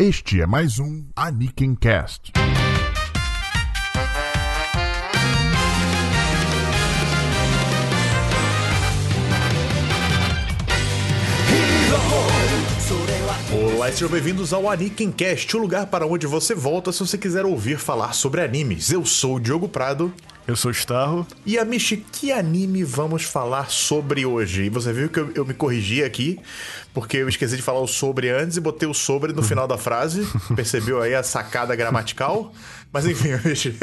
Este é mais um Aniken Cast. Olá e sejam bem-vindos ao Aniken Cast, o lugar para onde você volta se você quiser ouvir falar sobre animes. Eu sou o Diogo Prado. Eu sou o Starro. E a Michi, que anime vamos falar sobre hoje? E você viu que eu, eu, me corrigi aqui, porque eu esqueci de falar o sobre antes e botei o sobre no final da frase. Percebeu aí a sacada gramatical? Mas enfim, Michi,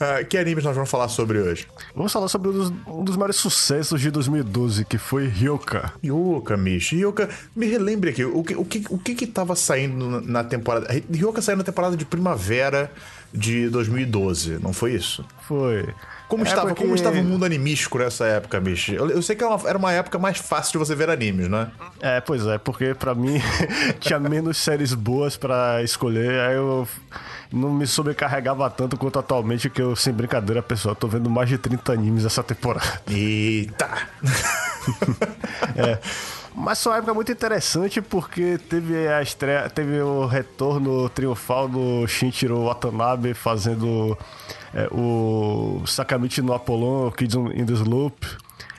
ah, que animes nós vamos falar sobre hoje? Vamos falar sobre um dos, um dos maiores sucessos de 2012, que foi Ryoka. Ryoka, Michi. Ryoka, me relembre aqui, o que, o que, o que que tava saindo na temporada... Ryoka saiu na temporada de primavera de 2012, não foi isso? Foi. Como, É estava, porque- como estava o mundo animístico nessa época, bicho? Eu, eu sei que era uma, era uma época mais fácil de você ver animes, né? É, pois é, porque pra mim tinha menos séries boas pra escolher, aí eu não me sobrecarregava tanto quanto atualmente, que eu, sem brincadeira, pessoal, tô vendo mais de 30 animes essa temporada. Eita! Mas foi uma época muito interessante porque teve a estreia, teve o retorno triunfal do Shinichiro Watanabe fazendo é, o Sakamichi no Apollon, Kids in the Slope.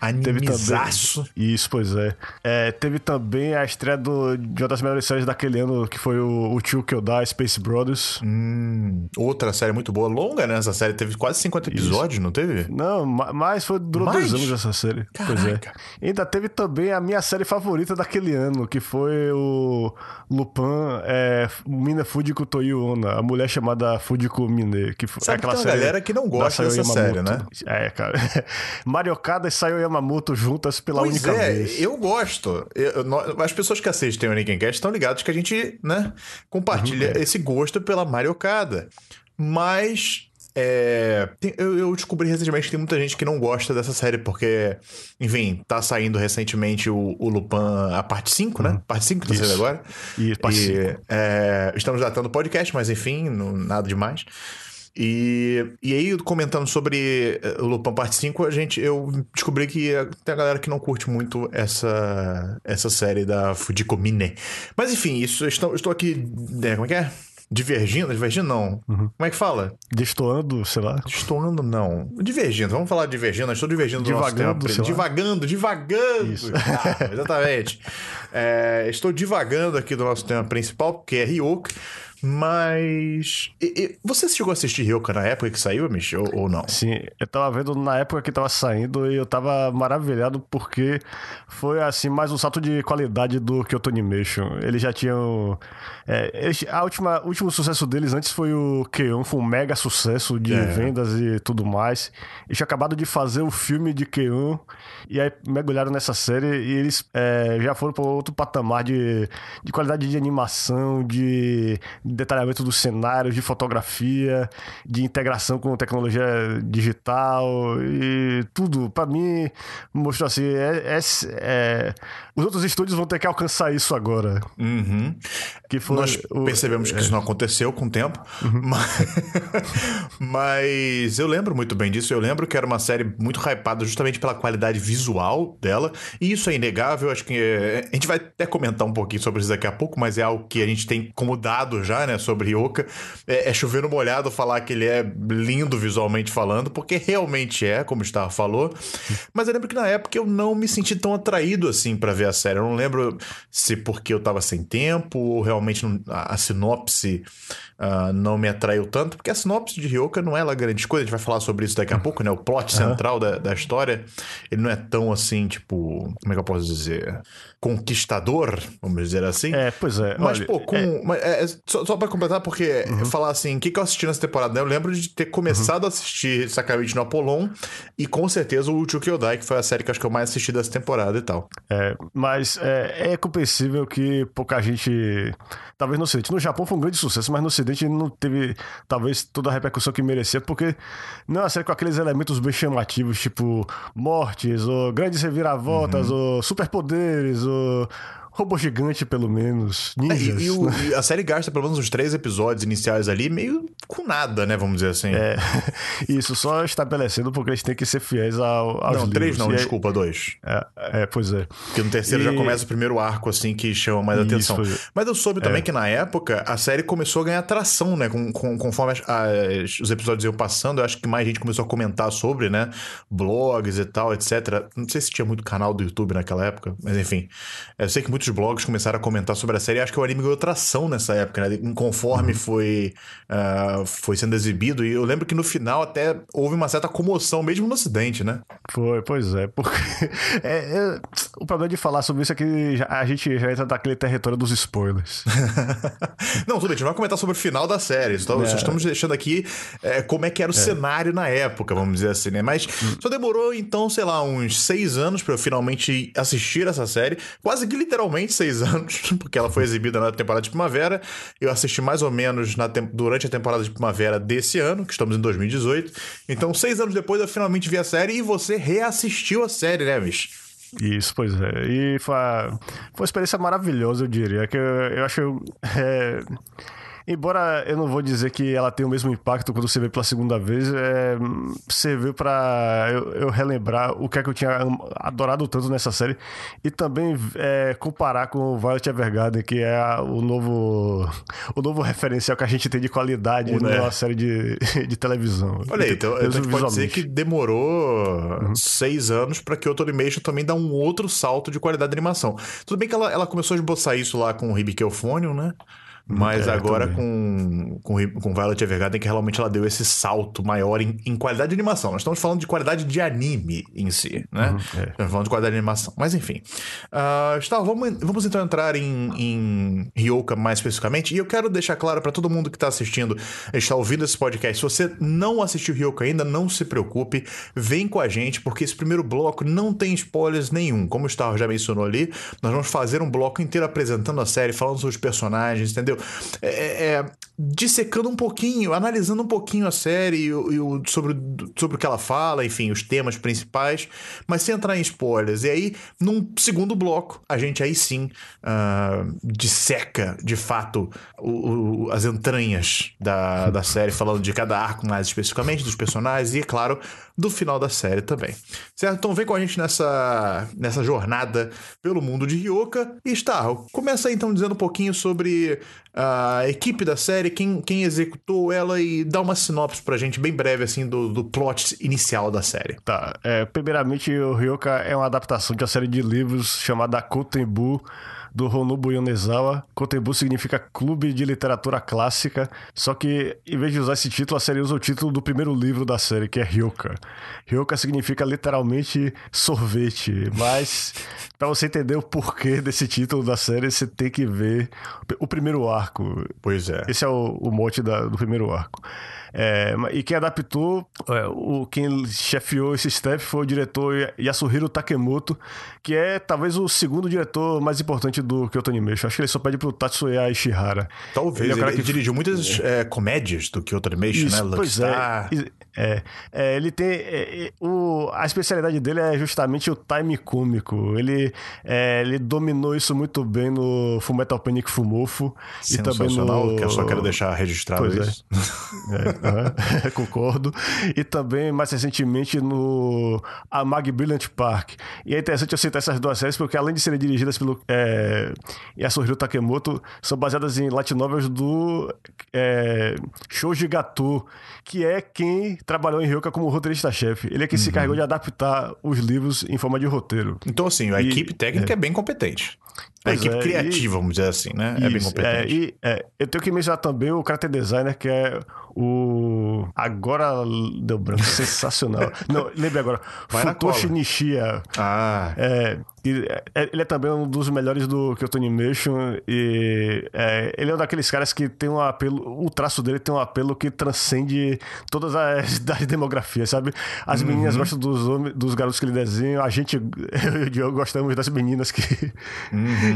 Animizaço. Isso, pois é. É, Teve também a estreia do, de uma das melhores séries daquele ano, que foi o, o Tio Kyodai, Space Brothers. Hum, outra série muito boa, longa, né? Essa série teve quase 50 episódios, não teve? Não, ma- mas foi, durou Mais? dois anos essa série. Pois é. Caraca. Ainda teve também a minha série favorita daquele ano, que foi o Lupin é, Mina Fujiko Toyo Onna, a mulher chamada Fujiko Mine. Que foi Sabe que aquela tem uma série galera que não gosta dessa série, Yamamoto. É, cara. Mariocada e Sayo Yamamoto juntas pela Pois única é, vez. eu gosto. Eu- nó- as pessoas que assistem o Nickencast estão ligadas que a gente, né, compartilha Uhum. esse gosto pela mariocada. Mas é, eu, eu descobri recentemente que tem muita gente que não gosta dessa série, porque, enfim, tá saindo recentemente o, o Lupin, a parte 5, né? Parte 5 que tá saindo Uhum. Agora. Isso, parte E, é, estamos datando o podcast, mas enfim, não- nada demais. E, e aí, comentando sobre eh, Lupin Parte 5, a gente, eu descobri que tem a galera que não curte muito essa, essa série da Fujiko Mine. Mas enfim, isso, eu estou, estou aqui, né, como é que é? Divergindo? Divergindo não. Uhum. Como é que fala? Destoando, sei lá. Destoando não. Divergindo, vamos falar de divergindo. Estou divergindo do nosso Divagando, lá. Divagando, divagando. Isso. Ah, exatamente. É, estou divagando aqui do nosso tema principal, que é Ryoka. Mas. e- e- você chegou a assistir Ryoka na época que saiu, Michi, ou, ou não? Sim, eu tava vendo na época que tava saindo e eu tava maravilhado porque foi assim mais um salto de qualidade do Kyoto Animation. Eles já tinham. É, eles- a última, o último sucesso deles antes foi o Keion, foi um mega sucesso de É. vendas e tudo mais. Eles tinham acabado de fazer o filme de Keion e aí mergulharam nessa série e eles é, já foram para outro patamar de, de qualidade de animação, de detalhamento dos cenários, de fotografia, de integração com tecnologia digital e tudo. Pra mim, mostrou assim: é, é- é- os outros estúdios vão ter que alcançar isso agora. Uhum. Que foi Nós o- é. percebemos que isso não aconteceu com o tempo, Uhum. mas... mas eu lembro muito bem disso. Eu lembro que era uma série muito hypada justamente pela qualidade visual dela, e isso é inegável. Acho que é, a gente vai até comentar um pouquinho sobre isso daqui a pouco, mas é algo que a gente tem como dado já, né, sobre Ryoka. É, é chover no molhado falar que ele é lindo visualmente falando, porque realmente é, como o Star falou. Mas eu lembro que na época eu não me senti tão atraído assim pra ver a série. Eu não lembro se porque eu tava sem tempo ou realmente a sinopse ah, não me atraiu tanto, porque a sinopse de Ryoka não é lá grande coisa. A gente vai falar sobre isso daqui a pouco, né? O plot central da, da história, ele não é tão assim, tipo, como é que eu posso dizer? Conquistador, vamos dizer assim. É, pois é. Mas, olha, pô, com. é, mas, é, é, só, só pra completar, porque falar assim, o que, que eu assisti nessa temporada, né? Eu lembro de ter começado a assistir Sakamichi no Apollon e com certeza o Uchu Kyodai, que foi a série que eu acho que eu mais assisti dessa temporada e tal. É, mas é, é compreensível que pouca gente. Talvez no Ocidente. No Japão foi um grande sucesso, mas no Ocidente não teve talvez toda a repercussão que merecia, porque não é uma série com aqueles elementos bem chamativos, tipo mortes, ou grandes reviravoltas, ou superpoderes, ou robô gigante, pelo menos. Ninjas. E, e o- e a série gasta pelo menos uns três episódios iniciais ali, meio com nada, né? Vamos dizer assim. É, isso, só estabelecendo porque eles têm que ser fiéis ao, aos não, três livros. não, E desculpa, dois. É, é, pois é. Porque no terceiro já começa o primeiro arco, assim, que chama mais Isso, atenção. é. Mas eu soube também que na época a série começou a ganhar atração, né? Com, com- conforme as- as- os episódios iam passando, eu acho que mais gente começou a comentar sobre, né? Blogs e tal, etc. Não sei se tinha muito canal do YouTube naquela época, mas enfim. Eu sei que muitos blogs começaram a comentar sobre a série acho que o anime ganhou atração nessa época, né? Uhum. Conforme foi, ah, foi sendo exibido. E eu lembro que no final até houve uma certa comoção, mesmo no Ocidente, né? Foi, pois é. Porque é, é, o problema de falar sobre isso é que a gente já entra naquele território dos spoilers. Não, tudo bem, a gente vai comentar sobre o final da série. Só, É. só estamos deixando aqui é, como é que era o cenário na época, vamos dizer assim, né? Mas Hum. só demorou, então, sei lá, uns seis anos pra eu finalmente assistir essa série. Quase que literalmente seis anos, porque ela foi exibida na temporada de primavera. Eu assisti mais ou menos na durante a temporada de primavera desse ano, que estamos em 2018. Então, seis anos depois, eu finalmente vi a série e você reassistiu a série, né, Mish? Isso, pois é. E foi, foi uma experiência maravilhosa, eu diria. Que eu, eu acho. é, embora eu não vou dizer que ela tem o mesmo impacto quando você vê pela segunda vez, é, serviu pra eu, eu relembrar o que é que eu tinha adorado tanto nessa série e também é, comparar com o Violet Evergarden, que é a- o novo o novo referencial que a gente tem de qualidade né? numa série de, de televisão. Olha aí, então, então a gente pode dizer que demorou seis anos para que o Animation também dá um outro salto de qualidade de animação. Tudo bem que ela, ela começou a esboçar isso lá com o Euphonium, né? Mas É, agora com, com, com Violet Evergarden que realmente ela deu esse salto maior em, em qualidade de animação. Nós estamos falando de qualidade de anime em si, né? é. Estamos falando de qualidade de animação. Mas enfim. Uh, vamos, vamos então entrar em, em Ryoka mais especificamente. E eu quero deixar claro para todo mundo que está assistindo, está ouvindo esse podcast. Se você não assistiu Ryoka ainda, não se preocupe. Vem com a gente, porque esse primeiro bloco não tem spoilers nenhum. Como o Gustavo já mencionou ali, nós vamos fazer um bloco inteiro apresentando a série, falando sobre os personagens, entendeu? É, é, dissecando um pouquinho, analisando um pouquinho a série e, e o- sobre, sobre o que ela fala, enfim, os temas principais, mas sem entrar em spoilers. E aí, num segundo bloco, a gente aí sim ah, disseca de fato o- o- as entranhas da, da série, falando de cada arco mais especificamente, dos personagens e, é claro, do final da série também. Certo? Então vem com a gente nessa, nessa jornada pelo mundo de Ryoka. E Starro, começa então dizendo um pouquinho sobre a equipe da série, quem, quem executou ela e dá uma sinopse pra gente bem breve assim do, do plot inicial da série. Tá, é, primeiramente o Ryoka é uma adaptação de uma série de livros chamada Kotenbu, do Honobu Yonezawa. Kotenbu significa Clube de Literatura Clássica, só que em vez de usar esse título, a série usa o título do primeiro livro da série, que é Ryoka. Ryoka significa literalmente sorvete, mas pra você entender o porquê desse título da série, você tem que ver o primeiro arco. Pois é. Esse é o, o mote da- do primeiro arco. É, e quem adaptou, é, o, quem chefiou esse step foi o diretor Ya- Yasuhiro Takemoto, que é talvez o segundo diretor mais importante do Kyoto Animation. Acho que ele só pede pro Tatsuya Ishihara. Talvez. Ele Ele, é o cara que- dirigiu muitas é, comédias do Kyoto Animation, Isso, né? Pois Star. é. É. É, ele tem. é, é, o, a especialidade dele é justamente o time cômico. Ele, é, ele dominou isso muito bem no Fullmetal Panic Fumofo. E também no. que eu só quero deixar registrado Pois é. isso. É, aham, concordo. E também, mais recentemente, no Amag Brilliant Park. E é interessante eu citar essas duas séries, porque além de serem dirigidas pelo é, Yasuhiro Takemoto, são baseadas em light novels do é, Shoji Gato, que é quem trabalhou em Ryoka como roteirista-chefe. Ele é quem Uhum. se encarregou de adaptar os livros em forma de roteiro. Então, assim, a E- equipe técnica é, bem competente. A equipe é, criativa, vamos dizer assim, né? é bem Isso, competente. e é, eu tenho que mencionar também o character designer, que é o. Agora deu branco, sensacional. Não, lembre agora. Vai Futoshi. Nishia. Ah, É, e, é, ele é também um dos melhores do Kyoto Animation e é, ele é um daqueles caras que tem um apelo, o traço dele tem um apelo que transcende todas as das demografias, sabe? As meninas gostam dos, homens, dos garotos que ele desenha, a gente, eu e o Diogo gostamos das meninas que,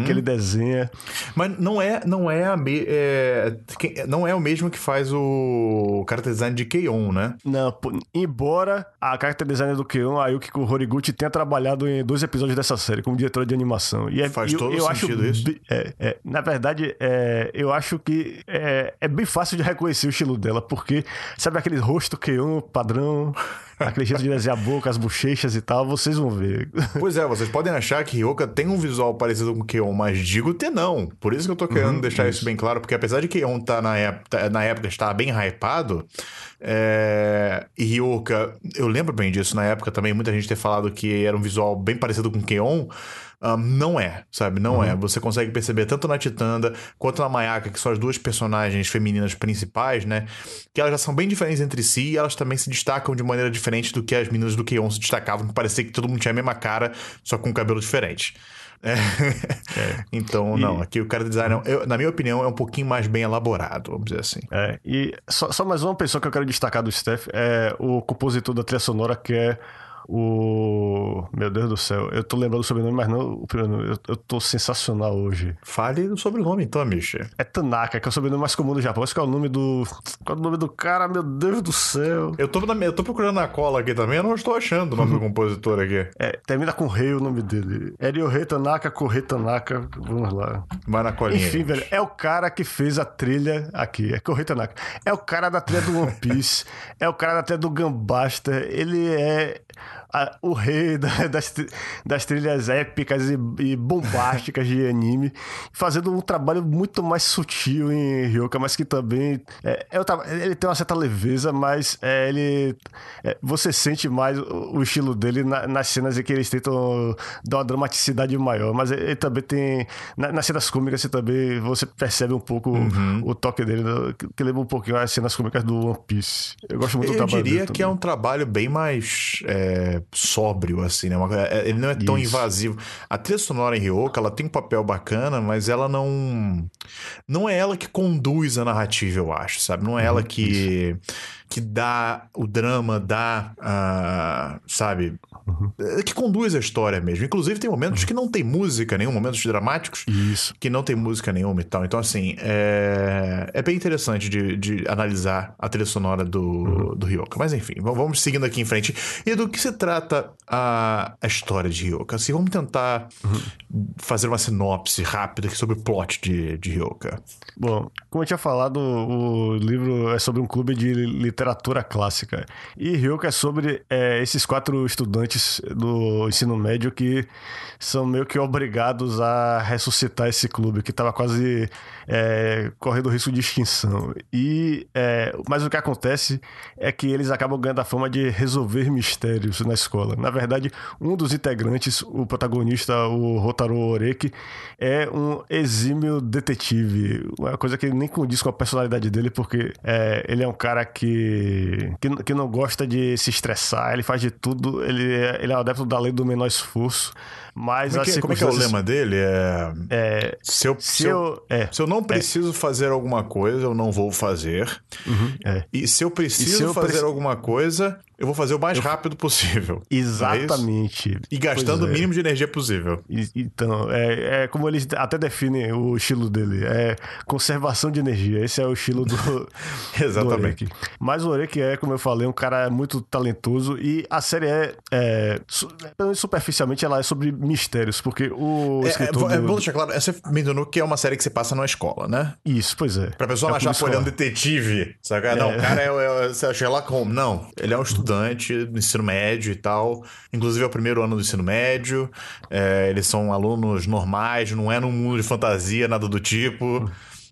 que ele desenha. Mas não é, não é a me- é, não é o mesmo que faz o character design de Keion, né? Não, pô, embora a character designer do Keon, a Yukiko Horiguchi, tenha trabalhado em dois episódios dessa série, série, como diretora de animação. E é, Faz eu, todo eu sentido acho, isso. é, é, na verdade, é, eu acho que é, é bem fácil de reconhecer o estilo dela, porque sabe aquele rosto Keon padrão, aquele jeito de desenhar a boca, as bochechas e tal, vocês vão ver. Pois é, vocês podem achar que Ryoka tem um visual parecido com Keon, mas digo ter não. Por isso que eu tô querendo deixar isso. bem claro, porque apesar de Keon tá na época, na época estar bem hypado, é... e Ryoka, eu lembro bem disso na época também, muita gente ter falado que era um visual bem parecido com Keon. Ahn, não é, sabe? Não é. Você consegue perceber tanto na Titanda quanto na Mayaka, que são as duas personagens femininas principais, né? Que elas já são bem diferentes entre si e elas também se destacam de maneira diferente do que as meninas do Keon se destacavam, que parecia que todo mundo tinha a mesma cara, só com um cabelo diferente. É. Então, E- não, aqui o cara design, eu- na minha opinião, é um pouquinho mais bem elaborado, vamos dizer assim. É, e só, só mais uma pessoa que eu quero destacar do Steph é o compositor da trilha sonora, que é o. Meu Deus do céu, eu tô lembrando o sobrenome, mas não o primeiro nome. Eu, eu tô sensacional hoje. Fale do sobrenome, então, Misha. É Tanaka, que é o sobrenome mais comum do Japão. Esse que é o nome do. Qual é o nome do cara? Meu Deus do céu. Eu tô, na- eu tô procurando na cola aqui também, eu não estou achando o nome do compositor aqui. É, termina com Rei o nome dele. Ryohei Tanaka, Korei Tanaka. Vamos lá. Vai na colinha. Enfim, velho, é o cara que fez a trilha aqui, é Korei Tanaka. É o cara da trilha do One Piece, é o cara da trilha do Gambasta, ele é a- o rei da- das, das trilhas épicas e, e bombásticas de anime, fazendo um trabalho muito mais sutil em Ryoka, mas que também é, é ele tem uma certa leveza, mas é, ele é, você sente mais o, o estilo dele na- nas cenas em que eles tentam dar uma dramaticidade maior, mas ele, também tem na- nas cenas cômicas você também você percebe um pouco Uhum. o, o toque dele, né, que, lembra um pouquinho as cenas cômicas do One Piece. Eu gosto muito do Eu trabalho diria dele que é um trabalho bem mais é, sóbrio, assim, né? Uma é- ele não é tão Isso. invasivo. A trilha sonora em Ryoka, ela tem um papel bacana, mas ela não. Não é ela que conduz a narrativa, eu acho, sabe? Não é ela que. Que dá o drama, dá. ah, sabe? É, Que conduz a história mesmo. Inclusive, tem momentos que não tem música nenhum, momentos dramáticos Isso. que não tem música nenhuma e tal. Então, assim, é, é bem interessante de, de analisar a trilha sonora do, do Ryoka. Mas, enfim, vamos- seguindo aqui em frente. E do que se trata a, a história de Ryoka? Assim, vamos tentar fazer uma sinopse rápida sobre o plot de, de Ryoka. Bom, como eu tinha falado, o livro é sobre um clube de literatura clássica. E Ryoka é sobre é, esses quatro estudantes do ensino médio que são meio que obrigados a ressuscitar esse clube, que estava quase é, correndo risco de extinção. E, é, mas o que acontece é que eles acabam ganhando a fama de resolver mistérios na escola. Na verdade, um dos integrantes, o protagonista, o Rotaro Oreki, é um exímio detetive. Uma coisa que nem condiz com a personalidade dele, porque é, ele é um cara que, que, que não gosta de se estressar, ele faz de tudo, ele é, ele é um adepto da lei do menor esforço. Mas Como é, que, como é que é o lema dele? É, É, se, eu, se eu. É, se eu não preciso fazer alguma coisa, eu não vou fazer. é. E se eu preciso se eu fazer preci- alguma coisa, eu vou fazer o mais rápido possível. Não é? Exatamente. E gastando Pois o é. mínimo de energia possível. E- Então, é, é como eles até definem o estilo dele. É conservação de energia. Esse é o estilo do. Exatamente. do. Mas o Oreki é, como eu falei, um cara muito talentoso. E a série é. é superficialmente, ela é sobre mistérios. Porque o É, é, escritor. é, do- vou deixar claro, você mencionou que é uma série que você passa numa escola, né? Isso, pois é. Pra pessoa É não achar ele é um eu- detetive, sabe? Não, o cara é, é, é Sherlock Holmes. Não, ele é um estudante do ensino médio e tal. Inclusive é o primeiro ano do ensino médio. É, eles são alunos normais, não é num mundo de fantasia, nada do tipo.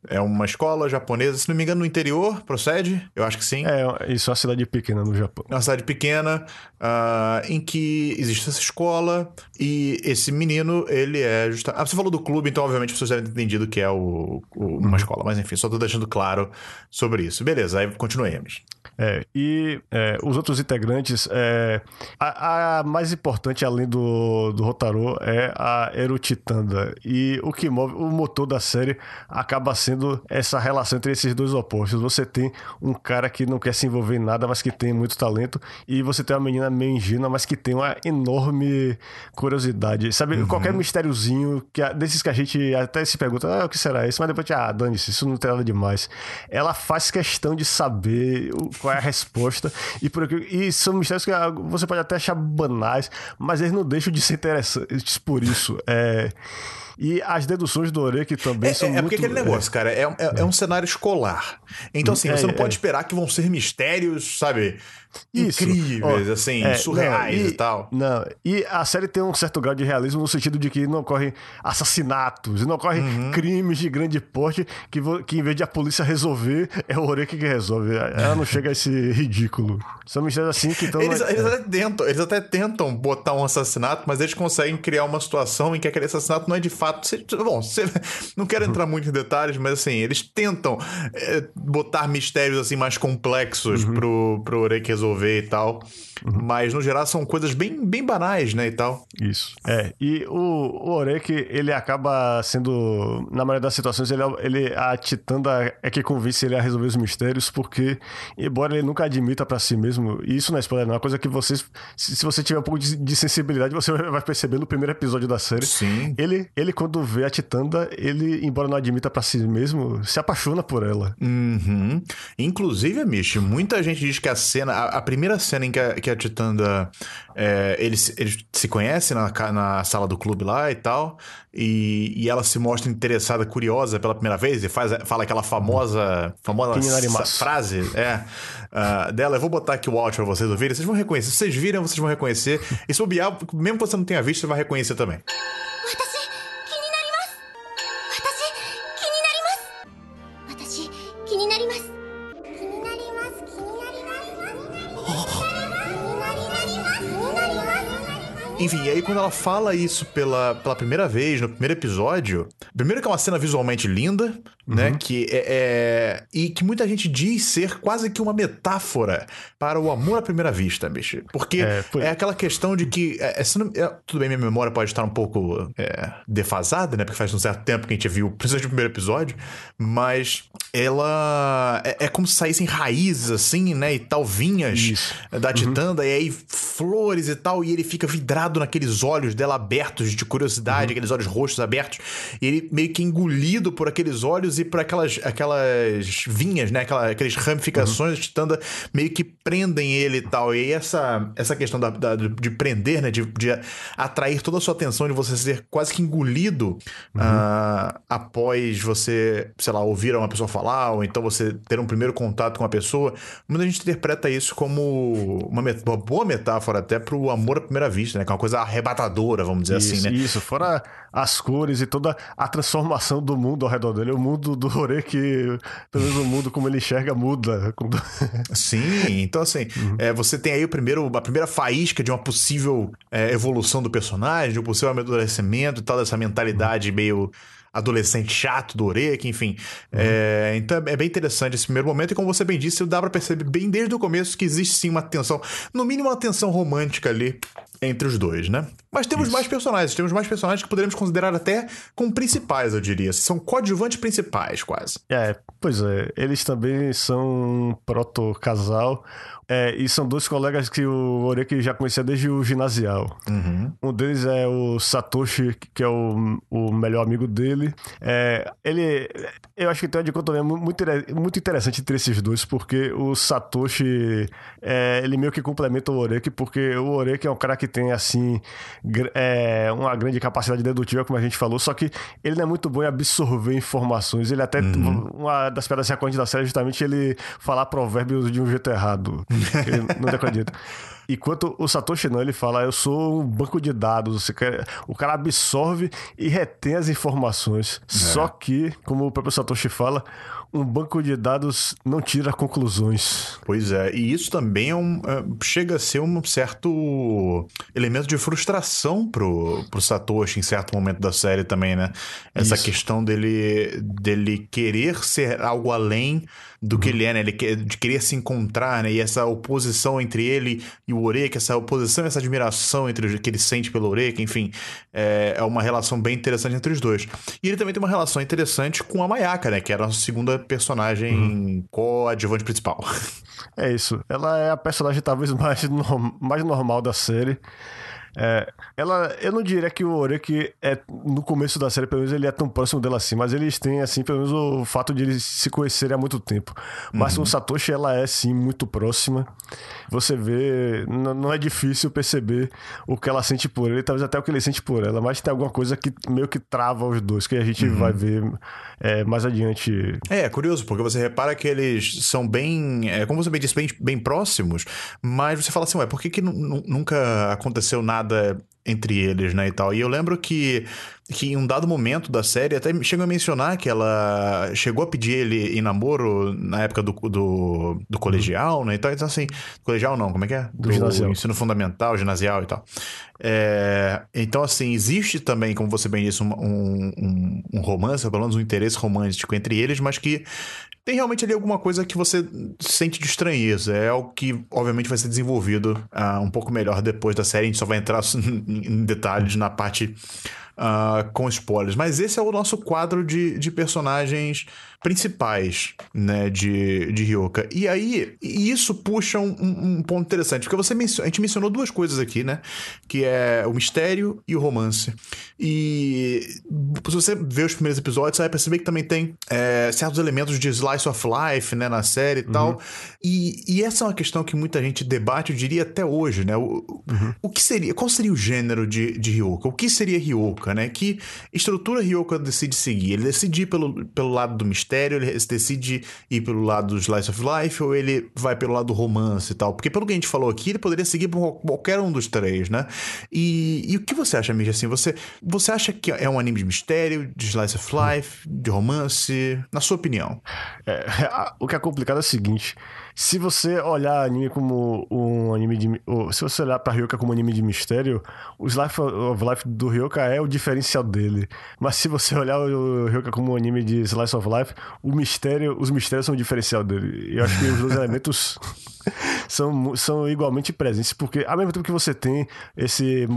É uma escola japonesa, se não me engano, no interior, procede? Eu acho que sim. É, isso é uma cidade pequena no Japão. É uma cidade pequena ah, em que existe essa escola e esse menino, ele é justa... Ah, você falou do clube, então obviamente as pessoas devem ter entendido que é o, o- uma escola, mas enfim, só tô deixando claro sobre isso. Beleza, aí continuemos. É, e é, os outros integrantes, é, a, a mais importante além do, do Rotaro é a Erutitanda. E o que move, o motor da série acaba sendo essa relação entre esses dois opostos. Você tem um cara que não quer se envolver em nada, mas que tem muito talento, e você tem uma menina meio ingênua, mas que tem uma enorme curiosidade. Sabe, qualquer mistériozinho, que, desses que a gente até se pergunta, ah, o que será isso? Mas depois, ah, dane-se, isso não tem nada demais. Ela faz questão de saber o, qual é a resposta. E, por aqui, e são mistérios que ah, você pode até achar banais, mas eles não deixam de ser interessantes por isso. É. E as deduções do Orek também é, são é, muito... É porque aquele negócio, cara, é, é, é, um cenário escolar. Então, assim, você não pode esperar que vão ser mistérios, sabe? Isso. incríveis, assim, é, surreais não, e, e, tal. Não, e a série tem um certo grau de realismo no sentido de que não ocorrem assassinatos, não ocorrem uhum. crimes de grande porte que, que em vez de a polícia resolver, é o Orek que resolve. Ela não chega a esse ridículo. São mistérios assim que estão... Eles, eles, até tentam, eles até tentam botar um assassinato, mas eles conseguem criar uma situação em que aquele assassinato não é de fato... Bom, você, não quero entrar muito em detalhes, mas assim, eles tentam é, botar mistérios assim mais complexos uhum. pro, pro Orek resolver e tal. Uhum. Mas no geral são coisas bem, bem banais, né? E tal. Isso. É. E o, o Orek, ele acaba sendo. Na maioria das situações, ele, é ele a Titanda é que convence ele a resolver os mistérios, porque, embora ele nunca admita para si mesmo, e isso não é spoiler, não. É uma coisa que vocês. Se, você tiver um pouco de, de, sensibilidade, você vai perceber no primeiro episódio da série. Sim. Ele, ele quando vê a Titanda, ele, embora não admita para si mesmo, se apaixona por ela. Uhum. Inclusive, Amish, muita gente diz que a cena. A, a primeira cena em que a, que a Titanda. É, eles, eles se conhecem na, na sala do clube lá e tal. E, e ela se mostra interessada, curiosa pela primeira vez e faz, fala aquela famosa, famosa frase é, uh, dela. Eu vou botar aqui o áudio pra vocês ouvirem. Vocês vão reconhecer. Se vocês viram, vocês vão reconhecer. E se bobear, mesmo que você não tenha visto, você vai reconhecer também. Enfim, e aí quando ela fala isso pela, pela primeira vez, no primeiro episódio, primeiro que é uma cena visualmente linda, né, uhum. né? Que é, é, E que muita gente diz ser quase que uma metáfora para o amor à primeira vista, bicho. Porque é, foi... é aquela questão de que. É, é é, tudo bem, minha memória pode estar um pouco defasada, né? Porque faz um certo tempo que a gente viu, principalmente o primeiro episódio, mas ela. É, como se saíssem raízes, assim, né? E tal, vinhas Isso. da uhum. Titanda, e aí flores e tal, e ele fica vidrado naqueles olhos dela abertos de curiosidade, uhum. aqueles olhos roxos abertos, e ele meio que engolido por aqueles olhos e por aquelas, aquelas vinhas, né? Aquela, aquelas ramificações uhum. de Tanda meio que prendem ele e tal. E essa, essa questão da, da de prender, né? De, de, atrair toda a sua atenção, de você ser quase que engolido uhum. uh, após você, sei lá, ouvir uma pessoa falar, ou então você ter um primeiro contato com a pessoa. Muita gente interpreta isso como uma, uma boa metáfora até pro amor à primeira vista, né? Que é uma coisa arrebatadora, vamos dizer isso, assim, né? Isso, fora as cores e toda a transformação do mundo ao redor dele. O mundo do Rore que, pelo menos o mundo como ele enxerga, muda. Sim, então assim, uhum. é, você tem aí o primeiro, a primeira faísca de uma possível é, evolução do personagem, de um possível amadurecimento e tal, dessa mentalidade uhum. meio adolescente chato do Orek, enfim. Uhum. É, então é bem interessante esse primeiro momento, e como você bem disse, dá pra perceber bem desde o começo que existe sim uma tensão, no mínimo uma tensão romântica ali entre os dois, né? Mas temos Isso. mais personagens, temos mais personagens que poderíamos considerar até como principais, eu diria. São coadjuvantes principais, quase. É, pois é. Eles também são um proto-casal. É, e são dois colegas que o Oreki já conhecia desde o ginasial. Uhum. Um deles é o Satoshi, que é o, o melhor amigo dele. É, ele, eu acho que tem uma dicotomia muito, muito interessante entre esses dois, porque o Satoshi, é, ele meio que complementa o Oreki, porque o Oreki é um cara que tem, assim, é, uma grande capacidade dedutiva, como a gente falou, só que ele não é muito bom em absorver informações. Ele até, uhum. uma das pedras recorrentes da série é justamente ele falar provérbios de um jeito errado. Não acredita. Enquanto o Satoshi não, ele fala, eu sou um banco de dados. Quer... O cara absorve e retém as informações. É. Só que, como o próprio Satoshi fala, um banco de dados não tira conclusões. Pois é, e isso também é um, é, chega a ser um certo elemento de frustração pro, pro Satoshi em certo momento da série também, né? Essa isso. questão dele, dele querer ser algo além do que ele é, né? Ele quer, de querer se encontrar, né? E essa oposição entre ele e o Oreka, essa oposição, essa admiração entre que ele sente pelo Oreka, enfim, é, é uma relação bem interessante entre os dois. E ele também tem uma relação interessante com a Mayaka, né? Que era a nossa segunda personagem uhum. coadjuvante principal. É isso. Ela é a personagem talvez mais, no, mais normal da série. É, ela, eu não diria que o Oreki é no começo da série, pelo menos ele é tão próximo dela assim, mas eles têm assim, pelo menos o fato de eles se conhecerem há muito tempo. Mas uhum. com Satoshi ela é sim muito próxima. Você vê, não é difícil perceber o que ela sente por ele, talvez até o que ele sente por ela, mas tem alguma coisa que meio que trava os dois, que a gente uhum. vai ver é, mais adiante. É, é curioso, porque você repara que eles são bem, é, como você bem disse, bem, bem próximos, mas você fala assim, ué, por que, que nunca aconteceu nada entre eles, né, e tal. E eu lembro que, que em um dado momento da série até chegou a mencionar que ela chegou a pedir ele em namoro na época do, do, do colegial, né, e tal. Então, assim, colegial não, como é que é? Do, do ensino fundamental, ginasial e tal. É, então, assim, existe também, como você bem disse, um, um, um romance, pelo menos um interesse romântico entre eles, mas que tem realmente ali alguma coisa que você sente de estranheza. É algo que, obviamente, vai ser desenvolvido uh, um pouco melhor depois da série. A gente só vai entrar em detalhes na parte uh, com spoilers. Mas esse é o nosso quadro de, de personagens principais, né, de, de Ryoka. E aí, isso puxa um, um, ponto interessante, porque você a gente mencionou duas coisas aqui, né, que é o mistério e o romance. E se você ver os primeiros episódios, você vai perceber que também tem é, certos elementos de slice of life, né, na série e uhum. tal. E, e, essa é uma questão que muita gente debate, eu diria até hoje, né, o, uhum. o que seria, qual seria o gênero de, de Ryoka? O que seria Ryoka, né? Que estrutura Ryoka decide seguir? Ele decide ir pelo, pelo lado do mistério mistério, ele decide ir pelo lado do Slice of Life ou ele vai pelo lado do romance e tal? Porque pelo que a gente falou aqui, ele poderia seguir por qualquer um dos três, né? E, e o que você acha, Mídia, assim? Você, você acha que é um anime de mistério, de Slice of Life, de romance? Na sua opinião? É, o que é complicado é o seguinte... Se você olhar anime como um anime de. Se você olhar pra Ryoka como um anime de mistério, o Life of Life do Ryoka é o diferencial dele. Mas se você olhar o Ryoka como um anime de Slice of Life, o mistério, os mistérios são o diferencial dele. E eu acho que os dois elementos são, são igualmente presentes, porque ao mesmo tempo que você tem esse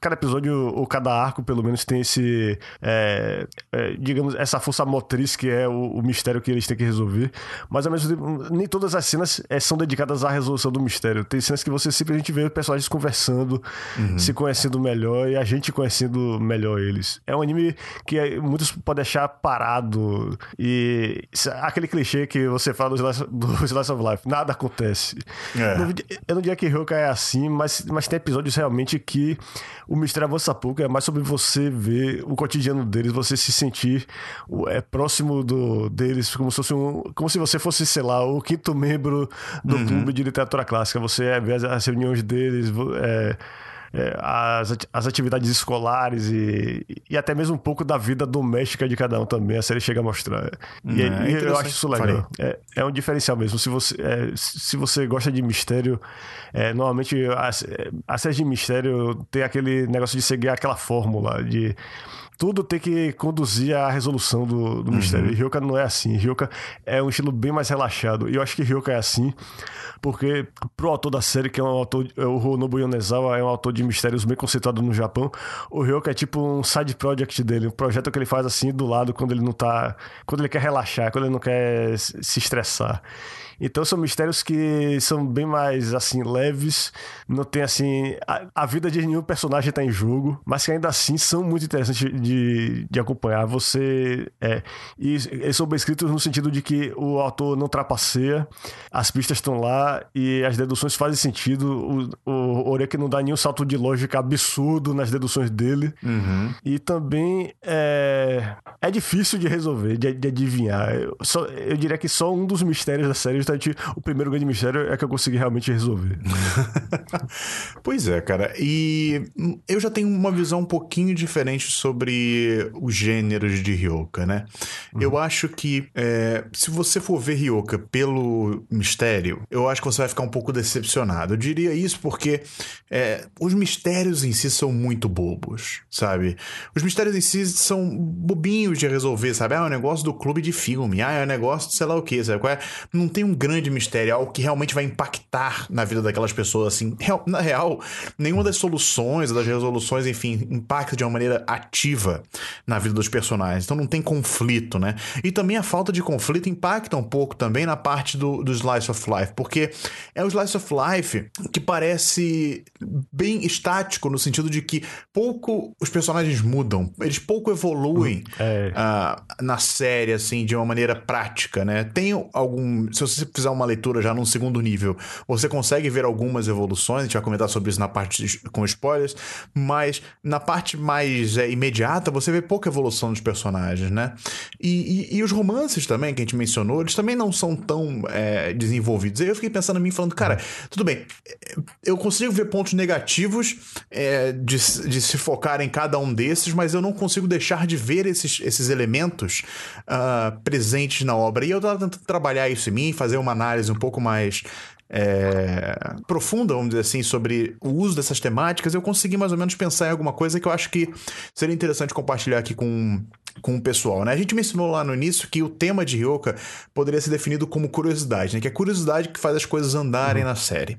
cada episódio ou cada arco pelo menos tem esse é, é, digamos essa força motriz que é o, o, mistério que eles têm que resolver, mas ao mesmo tempo nem todas as cenas é, são dedicadas à resolução do mistério. Tem cenas que você simplesmente vê personagens conversando, uhum. se conhecendo melhor e a gente conhecendo melhor eles. É um anime que é, muitos podem deixar parado e aquele clichê que você fala do Slice, do Slice of Life, nada acontece. É. Eu não diria que Ryoka é assim, mas, mas tem episódios realmente que o mistério avança pouco, é mais sobre você ver o cotidiano deles, você se sentir é, próximo do, deles, como se, fosse um, como se você fosse, sei lá, o quinto membro do uhum. clube de literatura clássica. Você é, vê as, as reuniões deles, é, é, as, as atividades escolares e, e até mesmo um pouco da vida doméstica de cada um também. A série chega a mostrar. E, é, e eu acho isso legal. É, é, um diferencial mesmo. Se você, é, se você gosta de mistério, é, normalmente as, a série de mistério tem aquele negócio de seguir aquela fórmula de tudo tem que conduzir à resolução do, do uhum. mistério. E Ryoka não é assim. Ryoka é um estilo bem mais relaxado. E eu acho que Ryoka é assim porque pro autor da série, que é um autor, o Ronobu Yonezawa, é um autor de mistérios bem conceituado no Japão, o Ryoka é tipo um side project dele, um projeto que ele faz assim do lado quando ele não tá, quando ele quer relaxar, quando ele não quer se estressar. Então são mistérios que são bem mais, assim, leves. Não tem, assim... A, a vida de nenhum personagem está em jogo, mas que ainda assim são muito interessantes de, de acompanhar. Você... É, e eles são bem escritos no sentido de que o autor não trapaceia, as pistas estão lá e as deduções fazem sentido. O, o Oreki não dá nenhum salto de lógica absurdo nas deduções dele. Uhum. E também é, é difícil de resolver, de, de adivinhar. Eu, só, eu diria que só um dos mistérios da série justamente o primeiro grande mistério é que eu consegui realmente resolver. pois é, cara. E eu já tenho uma visão um pouquinho diferente sobre os gêneros de Ryoka, né? Uhum. Eu acho que é, se você for ver Ryoka pelo mistério, eu acho que você vai ficar um pouco decepcionado. Eu diria isso porque é, os mistérios em si são muito bobos, sabe? Os mistérios em si são bobinhos de resolver, sabe? Ah, é um negócio do clube de filme. Ah, é um negócio de sei lá o que, sabe? É? Não tem um grande mistério, é algo que realmente vai impactar na vida daquelas pessoas, assim. Na real, nenhuma das soluções, das resoluções, enfim, impacta de uma maneira ativa ativa na vida dos personagens. Então não tem conflito, né? E também a falta de conflito impacta um pouco também na parte do, do Slice of Life, porque é o Slice of Life que parece bem estático no sentido de que pouco os personagens mudam, eles pouco evoluem É. uh, na série, assim, de uma maneira prática, né? Tem algum. Se você fizer uma leitura já num segundo nível, você consegue ver algumas evoluções, a gente vai comentar sobre isso na parte com spoilers, mas na parte mais é, imediata, você vê pouca evolução dos personagens, né? E, e- e os romances também, que a gente mencionou, eles também não são tão é, desenvolvidos. Eu fiquei pensando em mim, falando, cara, tudo bem, eu consigo ver pontos negativos é, de, de se focar em cada um desses, mas eu não consigo deixar de ver esses, esses elementos ah, presentes na obra. E eu tava tentando trabalhar isso em mim, fazer uma análise um pouco mais é, profunda, vamos dizer assim, sobre o uso dessas temáticas. Eu consegui mais ou menos pensar em alguma coisa que eu acho que seria interessante compartilhar aqui com, com o pessoal, né? A gente mencionou lá no início que o tema de Ryoka poderia ser definido como curiosidade, né? Que é a curiosidade que faz as coisas andarem na série,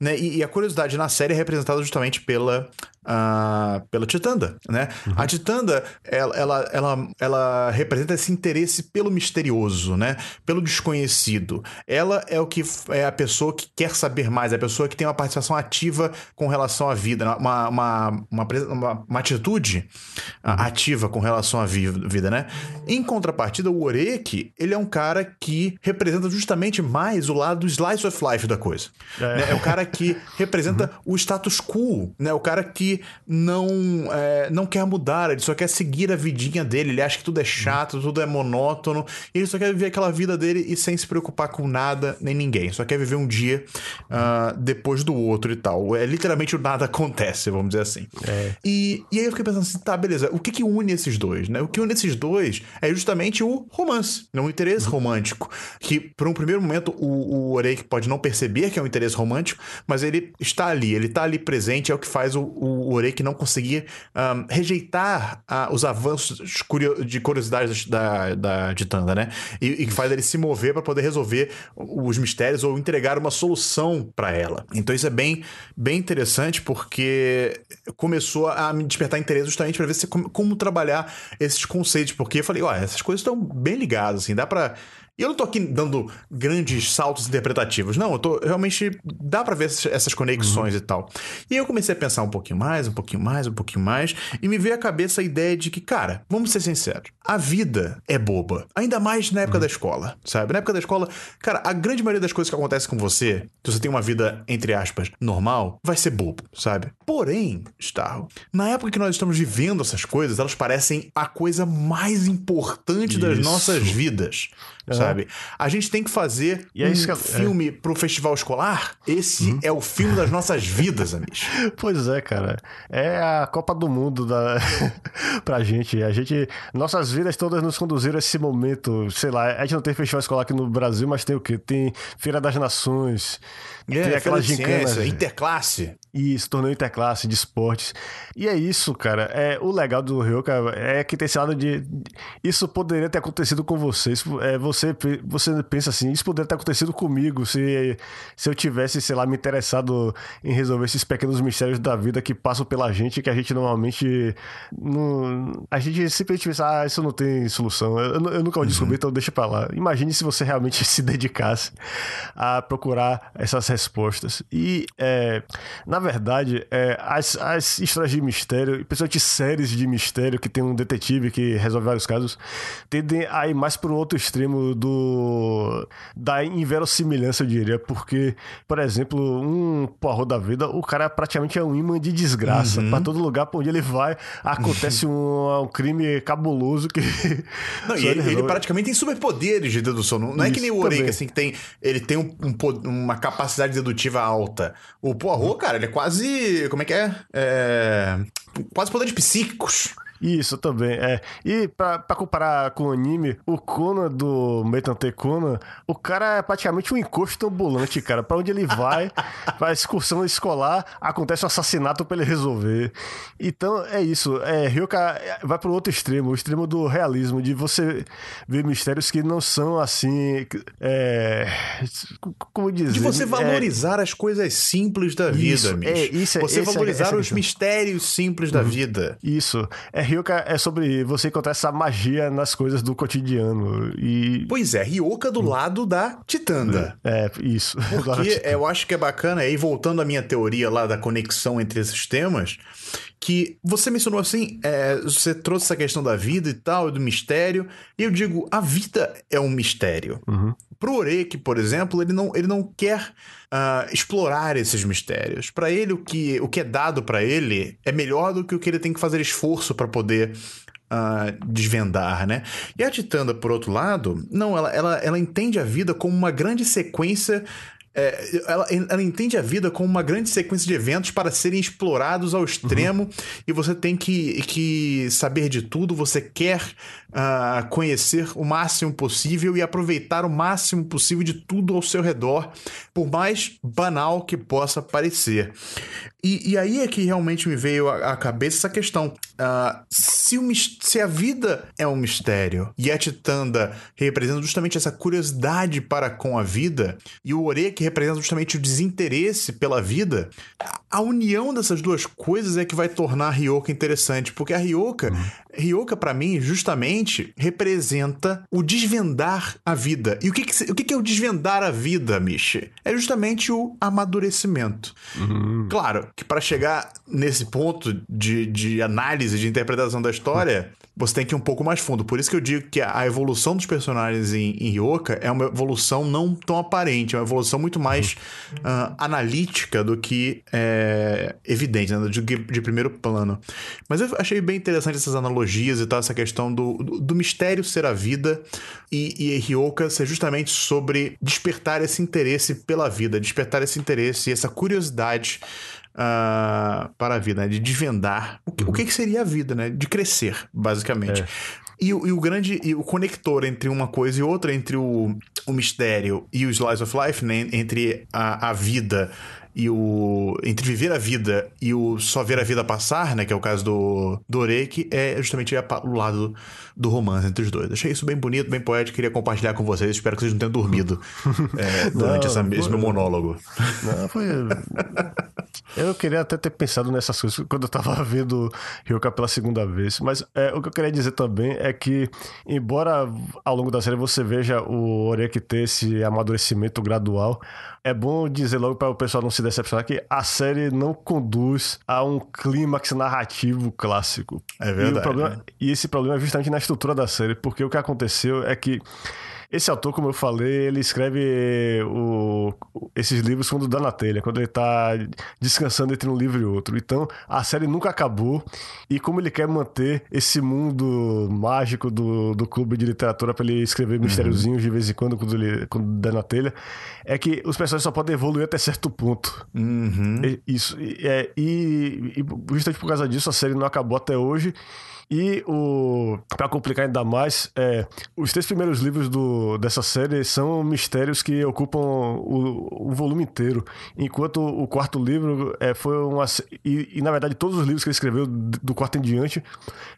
né? E, e a curiosidade na série é representada justamente pela ah, pela Titanda, né? A Titanda, ela, ela, ela, ela representa esse interesse pelo misterioso, né? Pelo desconhecido. Ela é o que é a pessoa que quer saber mais, é a pessoa que tem uma participação ativa com relação à vida, né? uma, uma, uma, uma, atitude ah, ativa com relação à vi- vida, né? Em contrapartida, o Oreki, ele é um cara que representa justamente mais o lado do slice of life da coisa. É. né? É o cara que representa o status quo, né? O cara que não, é, não quer mudar, ele só quer seguir a vidinha dele, ele acha que tudo é chato, tudo é monótono, e ele só quer viver aquela vida dele e sem se preocupar com nada nem ninguém. Só quer viver um dia ah, depois do outro e tal. É literalmente o nada acontece, vamos dizer assim. E, e aí eu fiquei pensando assim, tá, beleza, o que que une esses dois, né? O que une esses dois é justamente o romance, né? o interesse romântico, que por um primeiro momento o, o pode não perceber que é um interesse romântico, mas ele está ali, ele está ali presente, é o que faz o, o não conseguir ahm, rejeitar ah, os avanços de curiosidade da, da Titanda, né? E, e que faz ele se mover para poder resolver os mistérios ou entregar uma solução para ela. Então isso é bem, bem interessante porque começou a me despertar interesse justamente para ver se, como, como trabalhar esses conceitos, porque eu falei, ó, essas coisas estão bem ligadas, assim, dá para e eu não tô aqui dando grandes saltos interpretativos, não, eu tô realmente dá pra ver essas, conexões e tal. E aí eu comecei a pensar um pouquinho mais, um pouquinho mais, um pouquinho mais, e me veio à cabeça a ideia de que, cara, vamos ser sinceros, a vida é boba, ainda mais na época da escola, sabe? Na época da escola, cara, a grande maioria das coisas que acontecem com você, se você tem uma vida entre aspas normal, vai ser bobo, sabe? Porém, Starro, na época que nós estamos vivendo essas coisas, elas parecem a coisa mais importante das Isso. nossas vidas, sabe? A gente tem que fazer E é um que eu- filme pro festival escolar. Esse é o filme das nossas vidas, amigos. Pois é, cara. É a Copa do Mundo da... pra gente. A gente. Nossas vidas todas nos conduziram a esse momento. Sei lá, a gente não tem festival escolar aqui no Brasil, mas tem o quê? Tem Feira das Nações. Tem É, Feira de gincanas. ciência, interclasse. Isso, torneio interclasse de esportes. E é isso, cara. É, o legal do Ryoka é que tem esse lado de. Isso poderia ter acontecido com você. Isso, é, você, você pensa assim, isso poderia ter acontecido comigo se, se eu tivesse, sei lá, me interessado em resolver esses pequenos mistérios da vida que passam pela gente, que a gente normalmente. Não, a gente simplesmente pensa, ah, isso não tem solução. Eu, eu- nunca vou descobrir, então deixa pra lá. Imagine se você realmente se dedicasse a procurar essas respostas. E, é, na verdade, é, as, as histórias de mistério, principalmente séries de mistério que tem um detetive que resolve vários casos, tendem a ir mais pro outro extremo do da inverossimilhança, eu diria, porque, por exemplo, um porro da vida, o cara praticamente é um imã de desgraça. Pra todo lugar pra onde ele vai, acontece um, um crime cabuloso que. Não, e ele, ele praticamente tem superpoderes de dedução. Não, não é que nem o também. assim, que tem. Ele tem um- um uma capacidade dedutiva alta. O Poirot, cara, ele é quase. Como é que é? É. Quase poderes psíquicos. Isso também, é. E pra, pra comparar com o anime, o Conan do Metante Conan, o cara é praticamente um encosto ambulante, cara. Pra onde ele vai, vai excursão escolar, acontece um assassinato pra ele resolver. Então é isso. É, Ryoka vai pro outro extremo, o extremo do realismo, de você ver mistérios que não são assim. É, como dizer? De você É, valorizar as coisas simples da vida, Isso, é, isso é- você é- valorizar é os mistérios simples da vida. Isso. É Ryoka é sobre você encontrar essa magia nas coisas do cotidiano. E. Pois é, Ryoka do lado da Titanda. É, isso. Porque eu acho que é bacana, aí voltando à minha teoria lá da conexão entre esses temas, que você mencionou assim, é, você trouxe essa questão da vida e tal, do mistério, e eu digo, a vida é um mistério. Uhum. Pro Orek, por exemplo, ele não, ele não quer uh, explorar esses mistérios. Para ele, o que, o que é dado para ele é melhor do que o que ele tem que fazer esforço para poder uh, desvendar, né? E a Titanda, por outro lado, não, ela, ela, ela entende a vida como uma grande sequência é, ela, ela, entende a vida como uma grande sequência de eventos para serem explorados ao extremo uhum. e você tem que, que saber de tudo, você quer uh, conhecer o máximo possível e aproveitar o máximo possível de tudo ao seu redor, por mais banal que possa parecer. E, e aí é que realmente me veio à, cabeça essa questão. Uh, se, o, se a vida é um mistério e a Titanda representa justamente essa curiosidade para com a vida, e o Ore que representa justamente o desinteresse pela vida, a união dessas duas coisas é que vai tornar a Ryoka interessante, porque a Ryoka, uhum. Ryoka para mim, justamente representa o desvendar a vida. E o que, que o que, que é o desvendar a vida, Michi? É justamente o amadurecimento. Uhum. Claro que para chegar nesse ponto de, de análise, de interpretação da história, você tem que ir um pouco mais fundo. Por isso que eu digo que a evolução dos personagens em, em Ryoka é uma evolução não tão aparente, é uma evolução muito mais uh, analítica do que é, evidente, né? de, de, primeiro plano. Mas eu achei bem interessante essas analogias e tal, essa questão do, do, do mistério ser a vida e, e Ryoka ser justamente sobre despertar esse interesse pela vida, despertar esse interesse e essa curiosidade uh, para a vida, né? de desvendar o que, uhum. o que seria a vida, né? de crescer, basicamente. É. E, e, o grande e o conector entre uma coisa e outra, entre o, o mistério e o slice of life, né? entre a, a vida e o. Entre viver a vida e o só ver a vida passar, né? Que é o caso do, do Oreiki, é justamente o lado do romance entre os dois. Achei isso bem bonito, bem poético, queria compartilhar com vocês. Espero que vocês não tenham dormido é, durante não, essa, foi... esse meu monólogo. Não, foi. Eu queria até ter pensado nessas coisas quando eu tava vendo Ryoka pela segunda vez. Mas é, o que eu queria dizer também é que, embora ao longo da série você veja o Oreiki ter esse amadurecimento gradual, é bom dizer logo para o pessoal não se decepcionar que a série não conduz a um clímax narrativo clássico. É verdade. E, problema, né? e esse problema é justamente na estrutura da série, porque o que aconteceu é que esse autor, como eu falei, ele escreve o, esses livros quando dá na telha, quando ele está descansando entre um livro e outro. Então, a série nunca acabou e como ele quer manter esse mundo mágico do, do clube de literatura para ele escrever uhum. mistériozinhos de vez em quando, quando, ele, quando dá na telha, é que os personagens só podem evoluir até certo ponto. Uhum. Isso. É, e, e justamente por causa disso, a série não acabou até hoje. E o para complicar ainda mais, é, os três primeiros livros do, dessa série são mistérios que ocupam o, o volume inteiro, enquanto o quarto livro é, foi uma e, e, na verdade todos os livros que ele escreveu do quarto em diante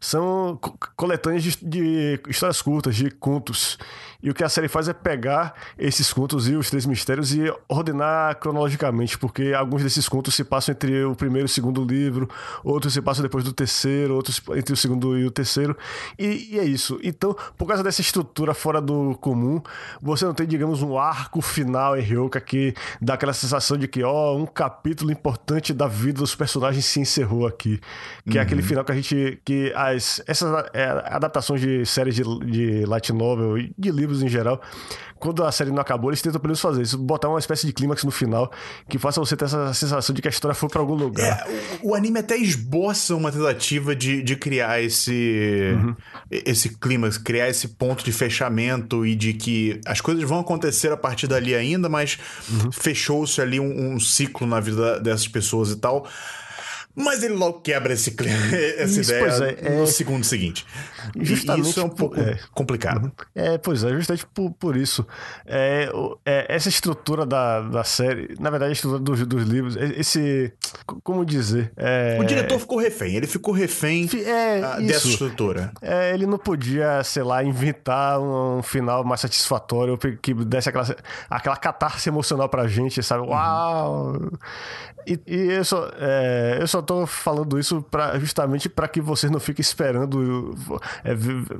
são coletâneas de, de histórias curtas, de contos. E o que a série faz é pegar esses contos e os três mistérios e ordenar cronologicamente, porque alguns desses contos se passam entre o primeiro e o segundo livro, outros se passam depois do terceiro, outros entre o segundo e o terceiro. E, e é isso. Então, por causa dessa estrutura fora do comum, você não tem, digamos, um arco final em Ryoka que dá aquela sensação de que, ó, um capítulo importante da vida dos personagens se encerrou aqui. Que uhum. é aquele final que a gente. que as, essas é, adaptações de séries de, de light novel e de livros em geral, quando a série não acabou, eles tentam pelo menos fazer isso, botar uma espécie de clímax no final que faça você ter essa sensação de que a história foi para algum lugar. É, o, o, anime até esboça uma tentativa de, de criar esse uhum. esse clímax, criar esse ponto de fechamento e de que as coisas vão acontecer a partir dali ainda, mas uhum. fechou-se ali um, um ciclo na vida dessas pessoas e tal. Mas ele logo quebra esse, essa isso, ideia é, no é... segundo seguinte. Justamente isso é um pouco é, complicado. É, pois é, justamente por, por isso. É, é, essa estrutura da, da série, na verdade, a estrutura dos, dos livros, esse. Como dizer? É... O diretor ficou refém, ele ficou refém uh, dessa estrutura. ele não podia, sei lá, inventar um, um, final mais satisfatório que desse aquela, aquela catarse emocional pra gente, sabe? Uhum. Uau! E, e eu, só, eu só tô falando isso pra, justamente para que vocês não fiquem esperando. É,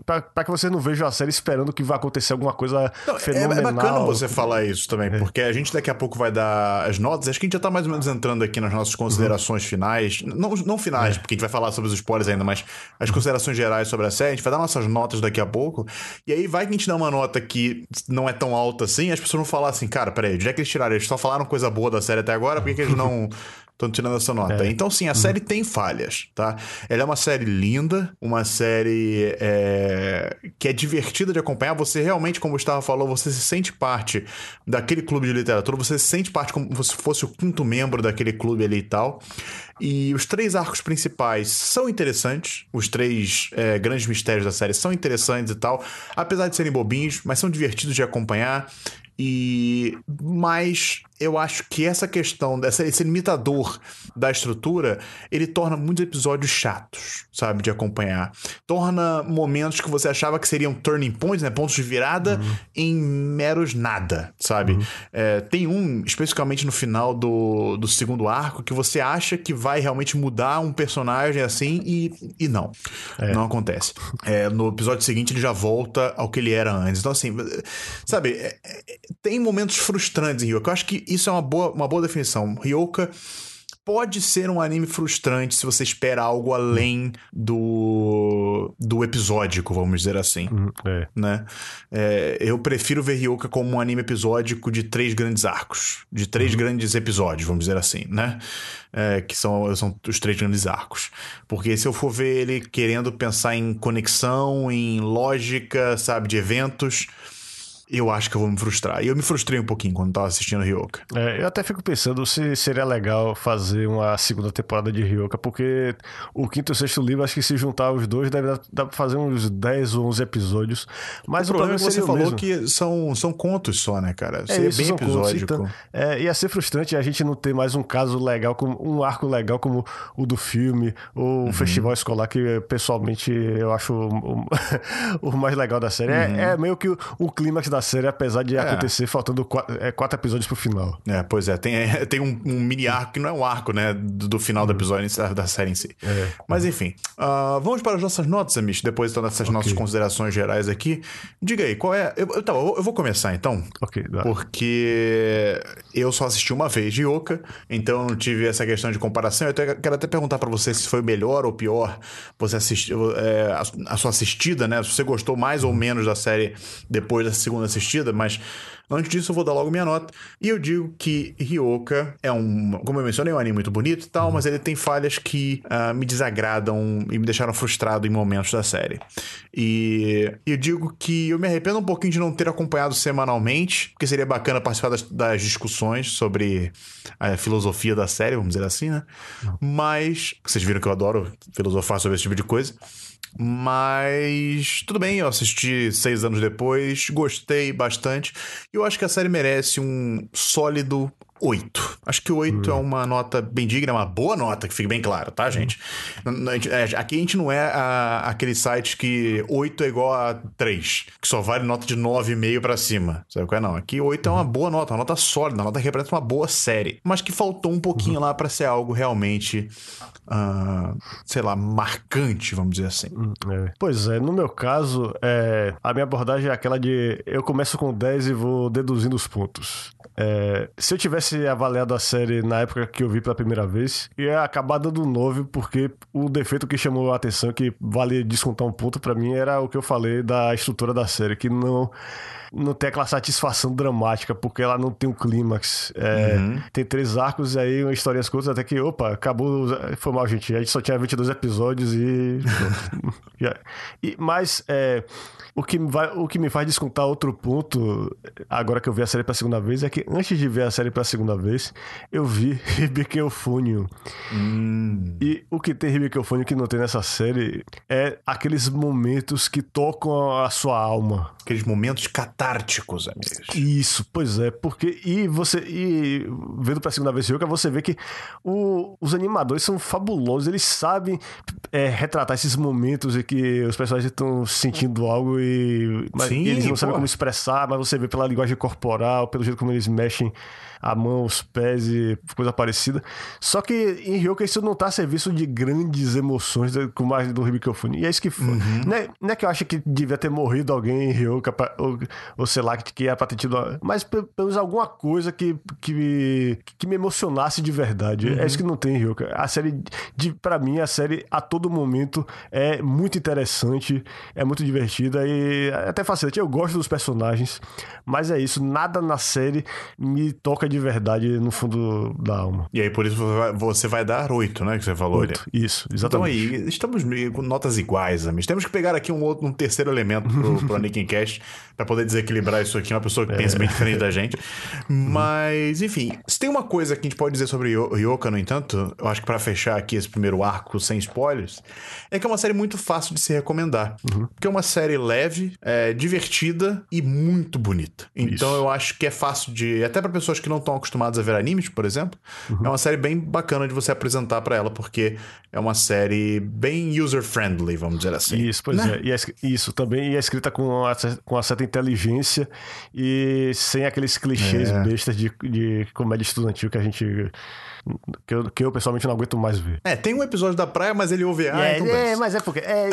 para que vocês não vejam a série esperando que vai acontecer alguma coisa não, fenomenal. É, é bacana você falar isso também, é. porque a gente daqui a pouco vai dar as notas. Acho que a gente já tá mais ou menos entrando aqui nas nossas considerações uhum. finais. Não, não finais, é. porque a gente vai falar sobre os spoilers ainda, mas as considerações gerais sobre a série. A gente vai dar nossas notas daqui a pouco. E aí vai que a gente dá uma nota que não é tão alta assim, as pessoas vão falar assim, cara, peraí, onde é que eles tiraram? Eles só falaram coisa boa da série até agora, por que, que eles não. Estão tirando essa nota. É. Então, sim, a uhum. série tem falhas, tá? Ela é uma série linda, uma série é, que é divertida de acompanhar. Você realmente, como o Gustavo falou, você se sente parte daquele clube de literatura, você se sente parte como se fosse o quinto membro daquele clube ali e tal. E os três arcos principais são interessantes, os três é, grandes mistérios da série são interessantes e tal, apesar de serem bobinhos, mas são divertidos de acompanhar. E mas eu acho que essa questão, dessa, esse limitador da estrutura, ele torna muitos episódios chatos, sabe, de acompanhar. Torna momentos que você achava que seriam turning points, né, pontos de virada, uhum. em meros nada, sabe? Uhum. É, tem um, especificamente no final do, do segundo arco, que você acha que vai realmente mudar um personagem assim e, e não. É. Não acontece. É, no episódio seguinte ele já volta ao que ele era antes. Então, assim, sabe, é, é, tem momentos frustrantes em que eu acho que isso é uma boa, uma boa definição. Ryoka pode ser um anime frustrante se você espera algo além do, do episódico, vamos dizer assim. Uhum, é. Né? É, eu prefiro ver Ryoka como um anime episódico de três grandes arcos, de três uhum. grandes episódios, vamos dizer assim, né? É, que são, são os três grandes arcos. Porque se eu for ver ele querendo pensar em conexão, em lógica, sabe, de eventos eu acho que eu vou me frustrar. E eu me frustrei um pouquinho quando tava assistindo Ryoka. É, eu até fico pensando se seria legal fazer uma segunda temporada de Ryoka, porque o quinto e o sexto livro, acho que se juntar os dois, deve dar, dar pra fazer uns 10 ou 11 episódios. Mas o, o problema é que você falou mesmo. que são, são contos só, né, cara? É, isso, bem episódico. Contos, então, é, ia ser frustrante a gente não ter mais um caso legal, como um arco legal como o do filme, ou o uhum. festival escolar, que pessoalmente eu acho o, o, o mais legal da série. É, uhum. É, é, meio que o, o clímax da série, apesar de é. acontecer faltando quatro, é, quatro, episódios pro final. É, pois é. Tem, é, tem um, um, mini arco que não é um arco, né? Do, do final do uhum. episódio da série em si. É. Mas enfim. Uh, vamos para as nossas notas, Amish, depois então, dessas okay. nossas considerações gerais aqui. Diga aí, qual é. Eu, tá, eu, eu vou começar então. Ok, dá. Porque eu só assisti uma vez de Yoka, então eu não tive essa questão de comparação. Eu até, quero até perguntar para você se foi melhor ou pior você assistiu é, a, a, sua assistida, né? Se você gostou mais ou menos da série depois da segunda assistida, mas Antes disso, eu vou dar logo minha nota. E eu digo que Ryoka é um. Como eu mencionei, é um anime muito bonito e tal, mas ele tem falhas que uh, me desagradam e me deixaram frustrado em momentos da série. E eu digo que eu me arrependo um pouquinho de não ter acompanhado semanalmente, porque seria bacana participar das, das discussões sobre a filosofia da série, vamos dizer assim, né? Mas. Vocês viram que eu adoro filosofar sobre esse tipo de coisa. Mas tudo bem, eu assisti seis anos depois, gostei bastante. E eu acho que a série merece um sólido 8. Acho que 8 hum. é uma nota bem digna, é uma boa nota, que fique bem claro, tá, gente? Hum. Aqui a gente não é a, aquele site que 8 é igual a 3, que só vale nota de 9,5 para cima. Sabe qual é? Não. Aqui 8 é uma boa nota, uma nota sólida, uma nota que representa uma boa série. Mas que faltou um pouquinho uhum. lá para ser algo realmente uh, sei lá, marcante, vamos dizer assim. Hum, é. Pois é, no meu caso, é, a minha abordagem é aquela de eu começo com 10 e vou deduzindo os pontos. É, se eu tivesse avaliado a série na época que eu vi pela primeira vez, ia acabar dando 9, porque o defeito que chamou a atenção, que vale descontar um ponto para mim, era o que eu falei da estrutura da série, que não não tem aquela satisfação dramática, porque ela não tem um clímax. É, uhum. Tem três arcos e aí uma histórias curtas, até que, opa, acabou. Foi mal, gente. A gente só tinha 22 episódios e. e mas é, o, que vai, o que me faz descontar outro ponto, agora que eu vi a série pela segunda vez, é que antes de ver a série pela segunda vez, eu vi Eufônio. Hum. E o que tem Eufônio que não tem nessa série é aqueles momentos que tocam a sua alma. Aqueles momentos catárticos, amigos. Isso, pois é, porque e você e vendo para segunda vez Yoga, você vê que o, os animadores são fabulosos, eles sabem é, retratar esses momentos em que os personagens estão sentindo algo e, mas, Sim, eles não pô. sabem como expressar, mas você vê pela linguagem corporal, pelo jeito como eles mexem a, mão, os pés e coisa parecida. Só que em Ryoka isso não tá a serviço de grandes emoções com mais do Hibikofune. E é isso que foi. Uhum. Não, é, não, é, que eu acho que devia ter morrido alguém em Ryoka, pra, ou, ou sei lá, que, que era pra ter tido. Mas pelo menos alguma coisa que, que, me, que me emocionasse de verdade. Uhum. É isso que não tem em Ryoka. A série, de, pra mim, a série a todo momento é muito interessante, é muito divertida e até fascinante. Eu gosto dos personagens, mas é isso, nada na série me toca de verdade no fundo da alma. E aí, por isso você vai dar oito, né? Que você falou. Oito, isso, exatamente. Então aí, estamos com notas iguais, amigos. Temos que pegar aqui um outro, um terceiro elemento pro, pro Anakin Cast para poder desequilibrar isso aqui, uma pessoa que é. pensa bem diferente da gente. Mas, enfim, se tem uma coisa que a gente pode dizer sobre Yoka, no entanto, eu acho que para fechar aqui esse primeiro arco sem spoilers, é que é uma série muito fácil de se recomendar. Uhum. Porque é uma série leve, é, divertida e muito bonita. Então Isso. eu acho que é fácil de. Até para pessoas que não estão acostumadas a ver animes, por exemplo, uhum. é uma série bem bacana de você apresentar para ela, porque é uma série bem user-friendly, vamos dizer assim. Isso, pois né? é. E é, isso também e é escrita com, a, com uma certa inteligência e sem aqueles clichês é. bestas de, de comédia estudantil que a gente que eu, que eu pessoalmente não aguento mais ver. É, tem um episódio da praia, mas ele ouve ah, é, então é, mas é porque. É,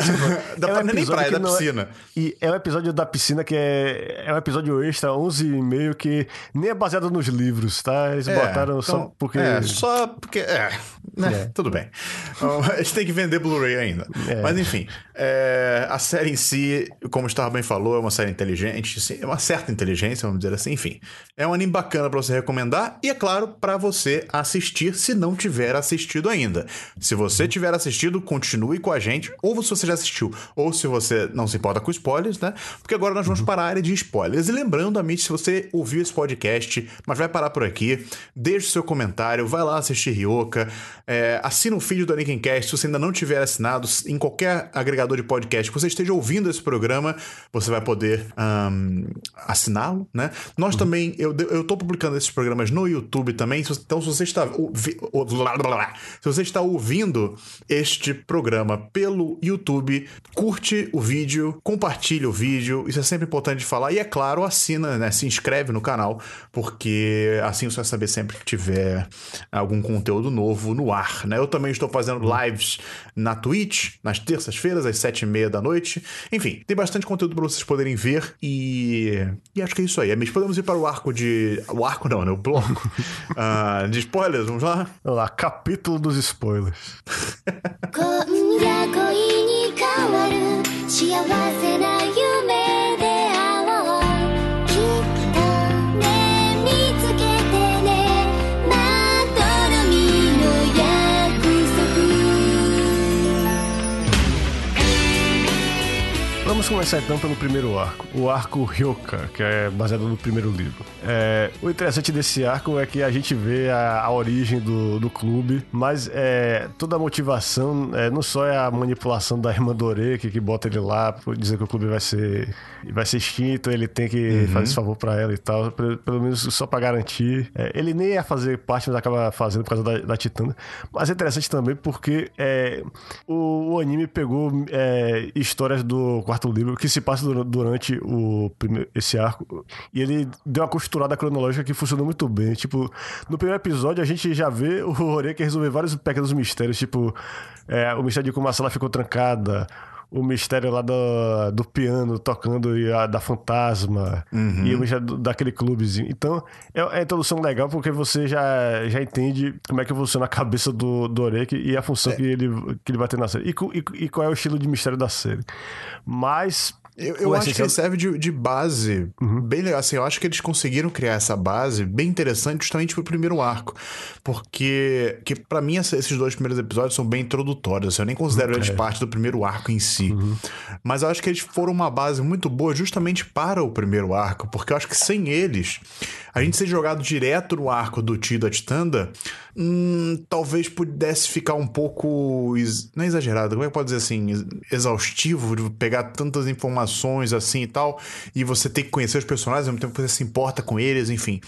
da é um nem praia, é da piscina. É, e é um episódio da piscina que é, é um episódio extra, 11 e meio, que nem é baseado nos livros, tá? Eles é, botaram então, só porque. É, só porque. É, né? É. Tudo bem. a gente tem que vender Blu-ray ainda. É. Mas enfim, é, a série em si, como o Star bem falou, é uma série inteligente, sim, é uma certa inteligência, vamos dizer assim. Enfim, é um anime bacana para você recomendar e, é claro, para você assistir assistir se não tiver assistido ainda. Se você tiver assistido, continue com a gente, ou se você já assistiu, ou se você não se importa com spoilers, né? Porque agora nós vamos uhum. para a área de spoilers. E lembrando, amigo, se você ouviu esse podcast, mas vai parar por aqui, deixe seu comentário, vai lá assistir Ryoka, é, assina o feed do Cast se você ainda não tiver assinado, em qualquer agregador de podcast que você esteja ouvindo esse programa, você vai poder um, assiná-lo, né? Nós uhum. também, eu, eu tô publicando esses programas no YouTube também, então se você está se você está ouvindo este programa pelo YouTube, curte o vídeo, compartilhe o vídeo, isso é sempre importante de falar. E é claro, assina, né? Se inscreve no canal, porque assim você vai saber sempre que tiver algum conteúdo novo no ar, né? Eu também estou fazendo lives na Twitch, nas terças-feiras, às sete e meia da noite. Enfim, tem bastante conteúdo para vocês poderem ver e... e acho que é isso aí. Amigos, podemos ir para o arco de... O arco não, né? O bloco uh, de spoilers, vamos lá? Lá, capítulo dos spoilers. Vamos começar então pelo primeiro arco, o arco Ryoka, que é baseado no primeiro livro. É, o interessante desse arco é que a gente vê a, a origem do, do clube, mas é, toda a motivação é, não só é a manipulação da irmã Dore, que, que bota ele lá dizer que o clube vai ser, vai ser extinto, ele tem que uhum. fazer esse favor pra ela e tal, pelo, pelo menos só pra garantir. É, ele nem ia fazer parte, mas acaba fazendo por causa da, da Titana. Mas é interessante também porque é, o, o anime pegou é, histórias do quarto livro que se passa durante o esse arco e ele deu uma costurada cronológica que funcionou muito bem. Tipo, no primeiro episódio a gente já vê o Horeka resolver vários pequenos mistérios, tipo, é, o mistério de como a sala ficou trancada, o mistério lá do, do piano tocando e a, da fantasma uhum. e o mistério daquele clubezinho. Então, é, é a introdução legal porque você já, já entende como é que funciona a cabeça do, do Orek e a função é. que, ele, que ele vai ter na série. E, e, e qual é o estilo de mistério da série. Mas eu, eu acho que ele serve de, de base uhum. bem legal. Assim, eu acho que eles conseguiram criar essa base bem interessante justamente pro primeiro arco. Porque, que para mim, esses dois primeiros episódios são bem introdutórios. Assim, eu nem considero eles parte do primeiro arco em si. Uhum. Mas eu acho que eles foram uma base muito boa justamente para o primeiro arco. Porque eu acho que sem eles, a gente ser jogado direto no arco do Tio da Titanda, hum, talvez pudesse ficar um pouco. Não é exagerado, como é que pode dizer assim? Exaustivo de pegar tantas informações informações assim e tal, e você tem que conhecer os personagens, ao mesmo tempo que você se importa com eles, enfim.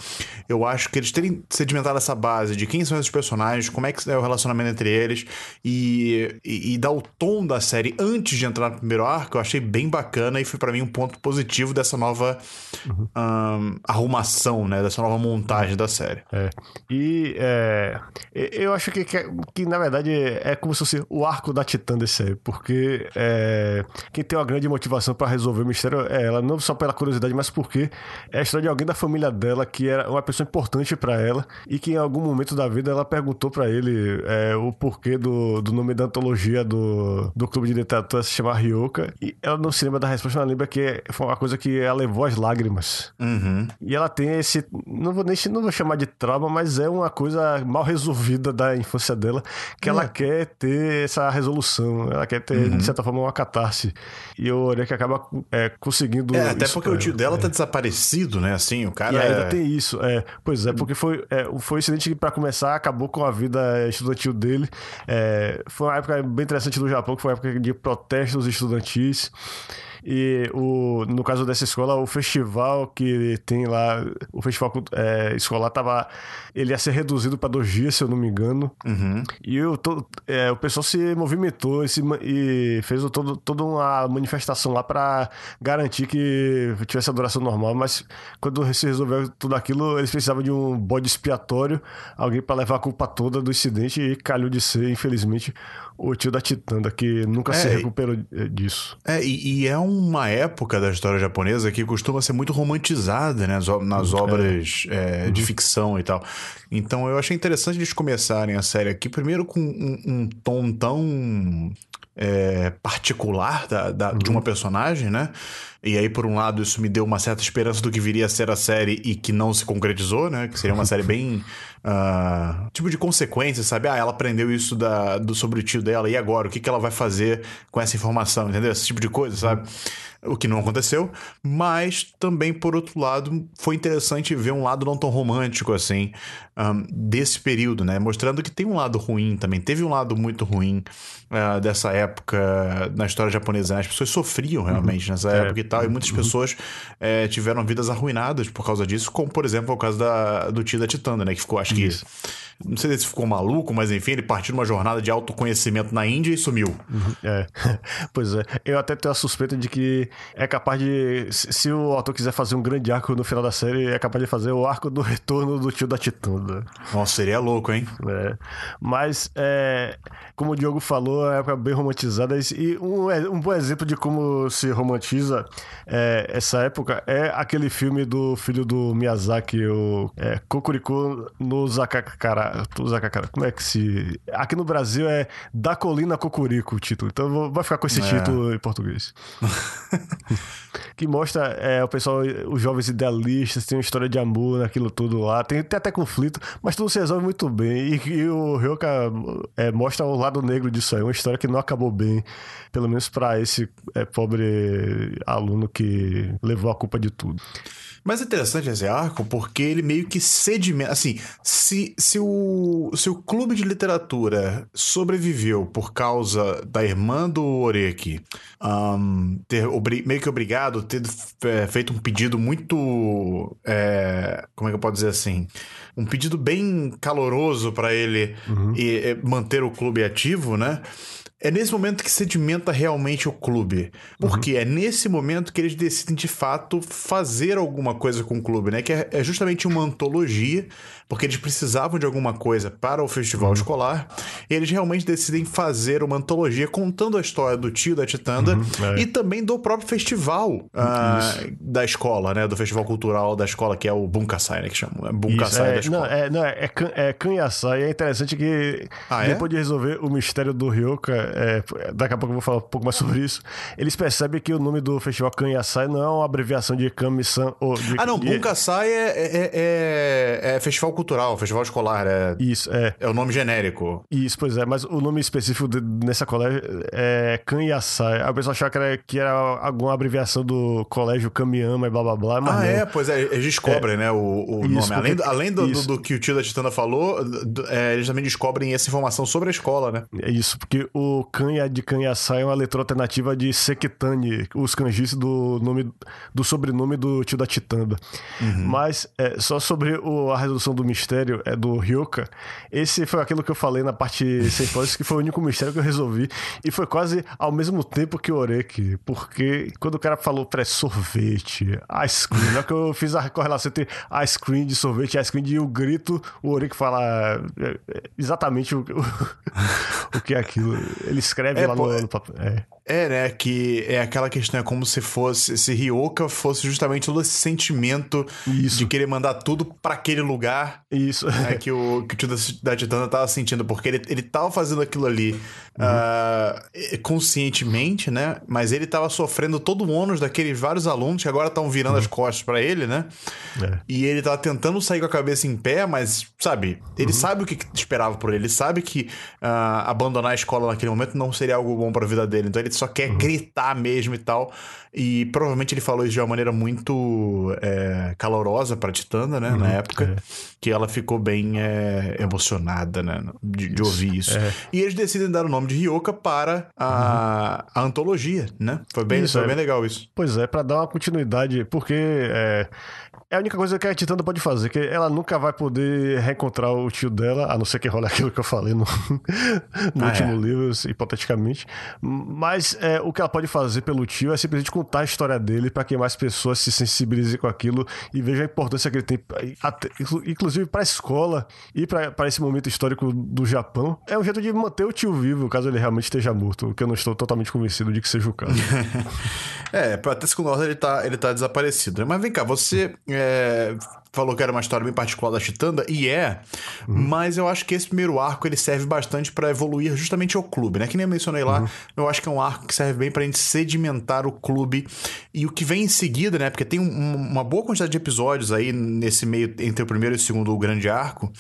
Eu acho que eles terem sedimentado essa base de quem são esses personagens, como é que é o relacionamento entre eles, e, e, e dar o tom da série antes de entrar no primeiro arco, eu achei bem bacana e foi para mim um ponto positivo dessa nova uhum. um, arrumação, né? Dessa nova montagem da série. É. E é, eu acho que, que, que, na verdade, é como se fosse o arco da Titã desse aí, porque é, quem tem uma grande motivação para resolver o mistério é ela, não só pela curiosidade, mas porque é a história de alguém da família dela que era uma pessoa importante para ela e que em algum momento da vida ela perguntou para ele é, o porquê do, do nome da antologia do, do clube de literatura se chamar Ryoka e ela não se lembra da resposta, ela lembra que foi uma coisa que ela levou as lágrimas. Uhum. E ela tem esse, não vou nem não vou chamar de trauma, mas é uma coisa mal resolvida da infância dela que é. ela quer ter essa resolução, ela quer ter, uhum. de certa forma, uma catarse. E o Orek acaba é, conseguindo. É, até porque o tio dela é. tá desaparecido, né? Assim, o cara. E ainda é tem isso, é. Pois é, porque foi, é, foi um incidente que, pra começar, acabou com a vida estudantil dele. É, foi uma época bem interessante do Japão, que foi uma época de protestos estudantis. E o, no caso dessa escola, o festival que tem lá, o festival é, escolar tava. Ele ia ser reduzido para dois dias, se eu não me engano. Uhum. E o, todo, é, o pessoal se movimentou e, se, e fez todo, toda uma manifestação lá para garantir que tivesse a duração normal. Mas quando se resolveu tudo aquilo, eles precisavam de um bode expiatório, alguém para levar a culpa toda do incidente e calhou de ser, infelizmente, o tio da Titanda, que nunca é, se recuperou disso. É, e, e, é uma época da história japonesa que costuma ser muito romantizada, né? Nas é. obras é. É, de uhum. ficção e tal. Então eu achei interessante eles começarem a série aqui, primeiro com um, um tom tão é, particular da, da uhum. de uma uhum. personagem, né? E aí, por um lado, isso me deu uma certa esperança do que viria a ser a série e que não se concretizou, né? Que seria uma série bem. Uh, tipo de consequência, sabe? Ah, ela aprendeu isso da, do, sobre o tio dela, e agora? O que, que ela vai fazer com essa informação, entendeu? Esse tipo de coisa, sabe? o que não aconteceu, mas também, por outro lado, foi interessante ver um lado não tão romântico assim um, desse período, né? Mostrando que tem um lado ruim também. Teve um lado muito ruim uh, dessa época na história japonesa. Né? As pessoas sofriam uhum. realmente uhum. nessa é. época e tal, e muitas uhum. pessoas é, tiveram vidas arruinadas por causa disso, como por exemplo o caso da, do tio da Titanda, né? Que ficou, acho Isso. Não sei se ficou maluco, mas enfim, ele partiu numa jornada de autoconhecimento na Índia e sumiu. Uhum, é, pois é. Eu até tenho a suspeita de que é capaz de. Se o autor quiser fazer um grande arco no final da série, é capaz de fazer o arco do retorno do tio da Titunda. Nossa, seria louco, hein? É. Mas, é, como o Diogo falou, é uma época bem romantizada. E um, um bom exemplo de como se romantiza é, essa época é aquele filme do filho do Miyazaki, o é, Kokuriko no Zakakara cara, como é que se. Aqui no Brasil é Da Colina Cocurico o título. Então vai ficar com esse é. título em português. que mostra é, o pessoal, os jovens idealistas, tem uma história de amor naquilo tudo lá. Tem, tem até conflito, mas tudo se resolve muito bem. E, e o Ryoka é, mostra o lado negro disso aí. Uma história que não acabou bem, pelo menos para esse é, pobre aluno que levou a culpa de tudo. Mas é interessante esse arco porque ele meio que sedimenta. Assim, se, se, o, se o clube de literatura sobreviveu por causa da irmã do Oreki um, ter meio que obrigado, ter é, feito um pedido muito. É, como é que eu posso dizer assim? Um pedido bem caloroso para ele uhum. e, e manter o clube ativo, né? É nesse momento que sedimenta realmente o clube. Porque uhum. é nesse momento que eles decidem de fato fazer alguma coisa com o clube, né? Que é, é justamente uma antologia, porque eles precisavam de alguma coisa para o festival uhum. escolar. E eles realmente decidem fazer uma antologia contando a história do tio da Titanda uhum, é. e também do próprio festival uh, da escola, né? Do festival cultural da escola, que é o Bunkasai, né? Que chama. Bunkasai é, da escola. Não, é, não, é, é Kanyasai. É interessante que ah, é? depois de resolver o mistério do Ryoka é, daqui a pouco eu vou falar um pouco mais sobre isso. Eles percebem que o nome do festival Kanyasai não é uma abreviação de Kami-san ou de, Ah, não, Bunkasai é, é, é, é, festival cultural, festival escolar. É, isso, é. É o nome genérico. Isso, pois é, mas o nome específico de, nessa colégio é Kanyasai. A pessoa achava que era, que era alguma abreviação do colégio Kamiyama e blá blá blá. ah, não. é, pois é, eles descobrem, né, o, o isso, nome. Além, além do, do, do, que o tio da Titana falou, eles também descobrem essa informação sobre a escola, né? É isso, porque o Kanya de Kanhasai é uma letra alternativa de Sekitani, os kanjis do nome do sobrenome do tio da Titanda. Uhum. Mas é, só sobre o, a resolução do mistério é do Ryoka, esse foi aquilo que eu falei na parte sem spoilers, que foi o único mistério que eu resolvi e foi quase ao mesmo tempo que o Oreki, porque quando o cara falou pré sorvete, ice cream, na que eu fiz a correlação entre ice cream de sorvete e ice cream e o grito, o Oreki fala é, é, exatamente o, o, o que é aquilo. Ele escreve é, lá no, no papel. É. É, né? Que é aquela questão, é como se fosse, se Ryoka fosse justamente todo esse sentimento Isso. de querer mandar tudo para aquele lugar. Isso. Né, que o, que o tio da, da Titana tava sentindo, porque ele, ele tava fazendo aquilo ali uhum. uh, conscientemente, né? Mas ele tava sofrendo todo o ônus daqueles vários alunos que agora estão virando uhum. as costas para ele, né? É. E ele tava tentando sair com a cabeça em pé, mas, sabe, ele uhum. sabe o que esperava por ele, ele sabe que uh, abandonar a escola naquele momento não seria algo bom para a vida dele. Então ele só quer uhum. gritar mesmo e tal. E provavelmente ele falou isso de uma maneira muito é, calorosa pra Titanda, né? Uhum, na época. É. Que ela ficou bem é, emocionada, né? De, de ouvir isso. É. E eles decidem dar o nome de Ryoka para a, uhum. a antologia, né? Foi bem, isso, foi é. bem legal isso. Pois é, para dar uma continuidade, porque é, a única coisa que a Titanda pode fazer, que ela nunca vai poder reencontrar o tio dela, a não ser que role aquilo que eu falei no, no ah, último é. livro, hipoteticamente. Mas é, o que ela pode fazer pelo tio é simplesmente contar a história dele para que mais pessoas se sensibilizem com aquilo e vejam a importância que ele tem, até, inclusive para a escola e para esse momento histórico do Japão. É um jeito de manter o tio vivo, caso ele realmente esteja morto, o que eu não estou totalmente convencido de que seja o caso. é, até segundo ordem ele tá, ele tá desaparecido. Né? Mas vem cá, você. É, falou que era uma história bem particular da Chitanda, e é, uhum. mas eu acho que esse primeiro arco ele serve bastante para evoluir justamente o clube, né? Que nem eu mencionei lá, uhum. eu acho que é um arco que serve bem pra gente sedimentar o clube e o que vem em seguida, né? Porque tem um, uma boa quantidade de episódios aí nesse meio entre o primeiro e o segundo grande arco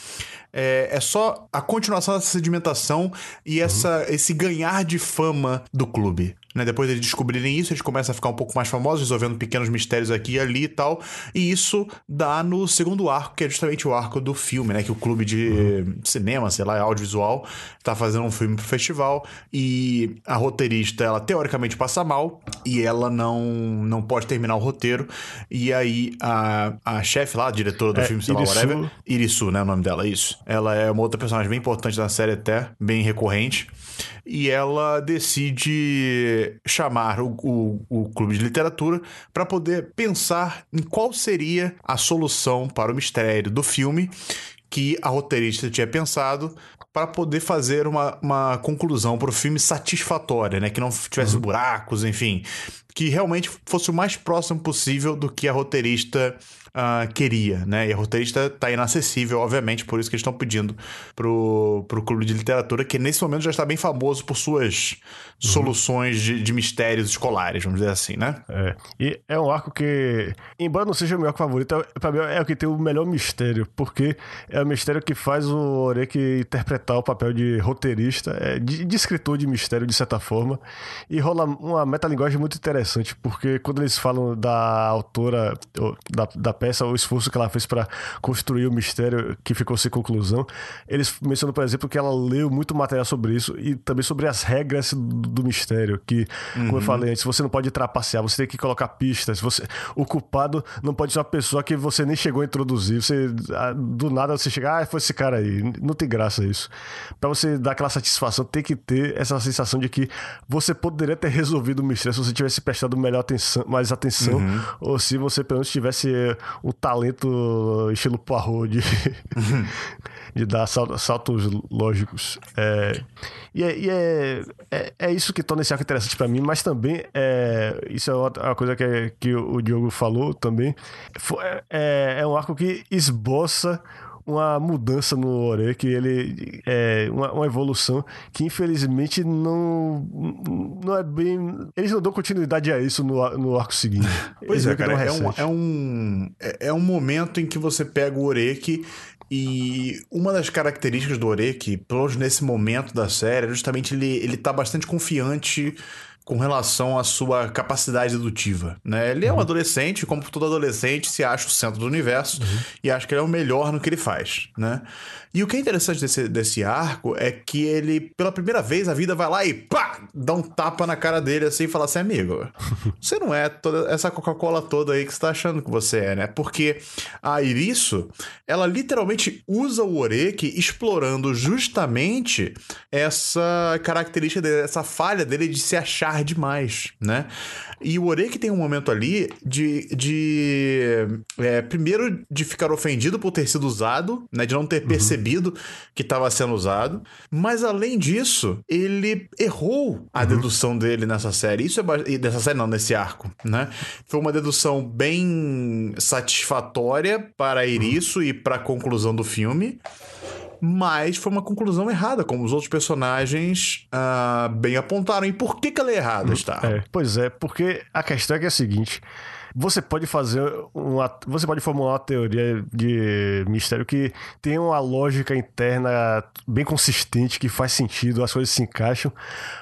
é, é só a continuação dessa sedimentação e essa, uhum. esse ganhar de fama do clube. Né? Depois de descobrirem isso, eles começam a ficar um pouco mais famosos, resolvendo pequenos mistérios aqui e ali e tal. E isso dá no segundo arco, que é justamente o arco do filme, né? Que o clube de uhum. cinema, sei lá, audiovisual, tá fazendo um filme pro festival. E a roteirista, ela teoricamente passa mal e ela não, não pode terminar o roteiro. E aí a, a chefe lá, a diretora do é, filme, sei lá, whatever, Irisu, né? O nome dela, isso. Ela é uma outra personagem bem importante na série até, bem recorrente. E ela decide chamar o, o, o clube de literatura para poder pensar em qual seria a solução para o mistério do filme que a roteirista tinha pensado para poder fazer uma, uma conclusão para o filme satisfatória, né? Que não tivesse uhum. buracos, enfim. Que realmente fosse o mais próximo possível do que a roteirista uh, queria, né? E a roteirista tá inacessível, obviamente, por isso que eles estão pedindo pro, pro clube de literatura, que nesse momento já está bem famoso por suas uhum. soluções de, de, mistérios escolares, vamos dizer assim, né? É. E é um arco que, embora não seja o meu arco favorito, é, pra mim é o que tem o melhor mistério, porque é o mistério que faz o Oreki interpretar o papel de roteirista, é, de, de escritor de mistério, de certa forma, e rola uma metalinguagem muito interessante, porque quando eles falam da autora, da, da peça, o esforço que ela fez para construir o mistério que ficou sem conclusão. Eles mencionam, por exemplo, que ela leu muito material sobre isso e também sobre as regras do mistério, que, uhum. como eu uhum. falei antes, você não pode trapacear, você tem que colocar pistas. Você, o culpado não pode ser uma pessoa que você nem chegou a introduzir. Você, do nada você chega, ah, foi esse cara aí. Não tem graça isso. Para você dar aquela satisfação, tem que ter essa sensação de que você poderia ter resolvido o mistério se você tivesse prestado melhor atenção, mais atenção, uhum. ou se você pelo menos tivesse o talento estilo Poirot de, de dar saltos lógicos. É, e é, e é, é, é, isso que torna esse arco interessante para mim, mas também é, isso é uma coisa que, que o Diogo falou também. É, é um arco que esboça uma mudança no Ore, que ele é uma, uma, evolução que infelizmente não não é bem. Eles não dão continuidade a isso no, no arco seguinte. pois é, cara, é um, é, um, é, é um momento em que você pega o Oreki e uma das características do Oreki, pelo menos nesse momento da série, é justamente ele, ele tá bastante confiante com relação à sua capacidade dedutiva, né? Ele é um Uhum. adolescente, como todo adolescente, se acha o centro do universo Uhum. e acha que ele é o melhor no que ele faz, né? E o que é interessante desse, desse arco é que ele, pela primeira vez, a vida vai lá e pá! Dá um tapa na cara dele assim e fala assim, amigo, você não é toda essa Coca-Cola toda aí que você tá achando que você é, né? Porque a Irisso, ela literalmente usa o Oreki explorando justamente essa característica dele, essa falha dele de se achar demais, né? E o Oreki tem um momento ali de, de é, primeiro de ficar ofendido por ter sido usado, né? De não ter percebido que estava sendo usado. Mas além disso, ele errou a dedução dele nessa série. Isso é ba- nessa série não, nesse arco, né? Foi uma dedução bem satisfatória para Irisso e para a conclusão do filme. Mas foi uma conclusão errada, como os outros personagens ah, bem apontaram. E por que, que ela é errada, está? É, pois é, porque a questão é que é a seguinte: você pode fazer uma. Você pode formular uma teoria de mistério que tem uma lógica interna bem consistente, que faz sentido, as coisas se encaixam,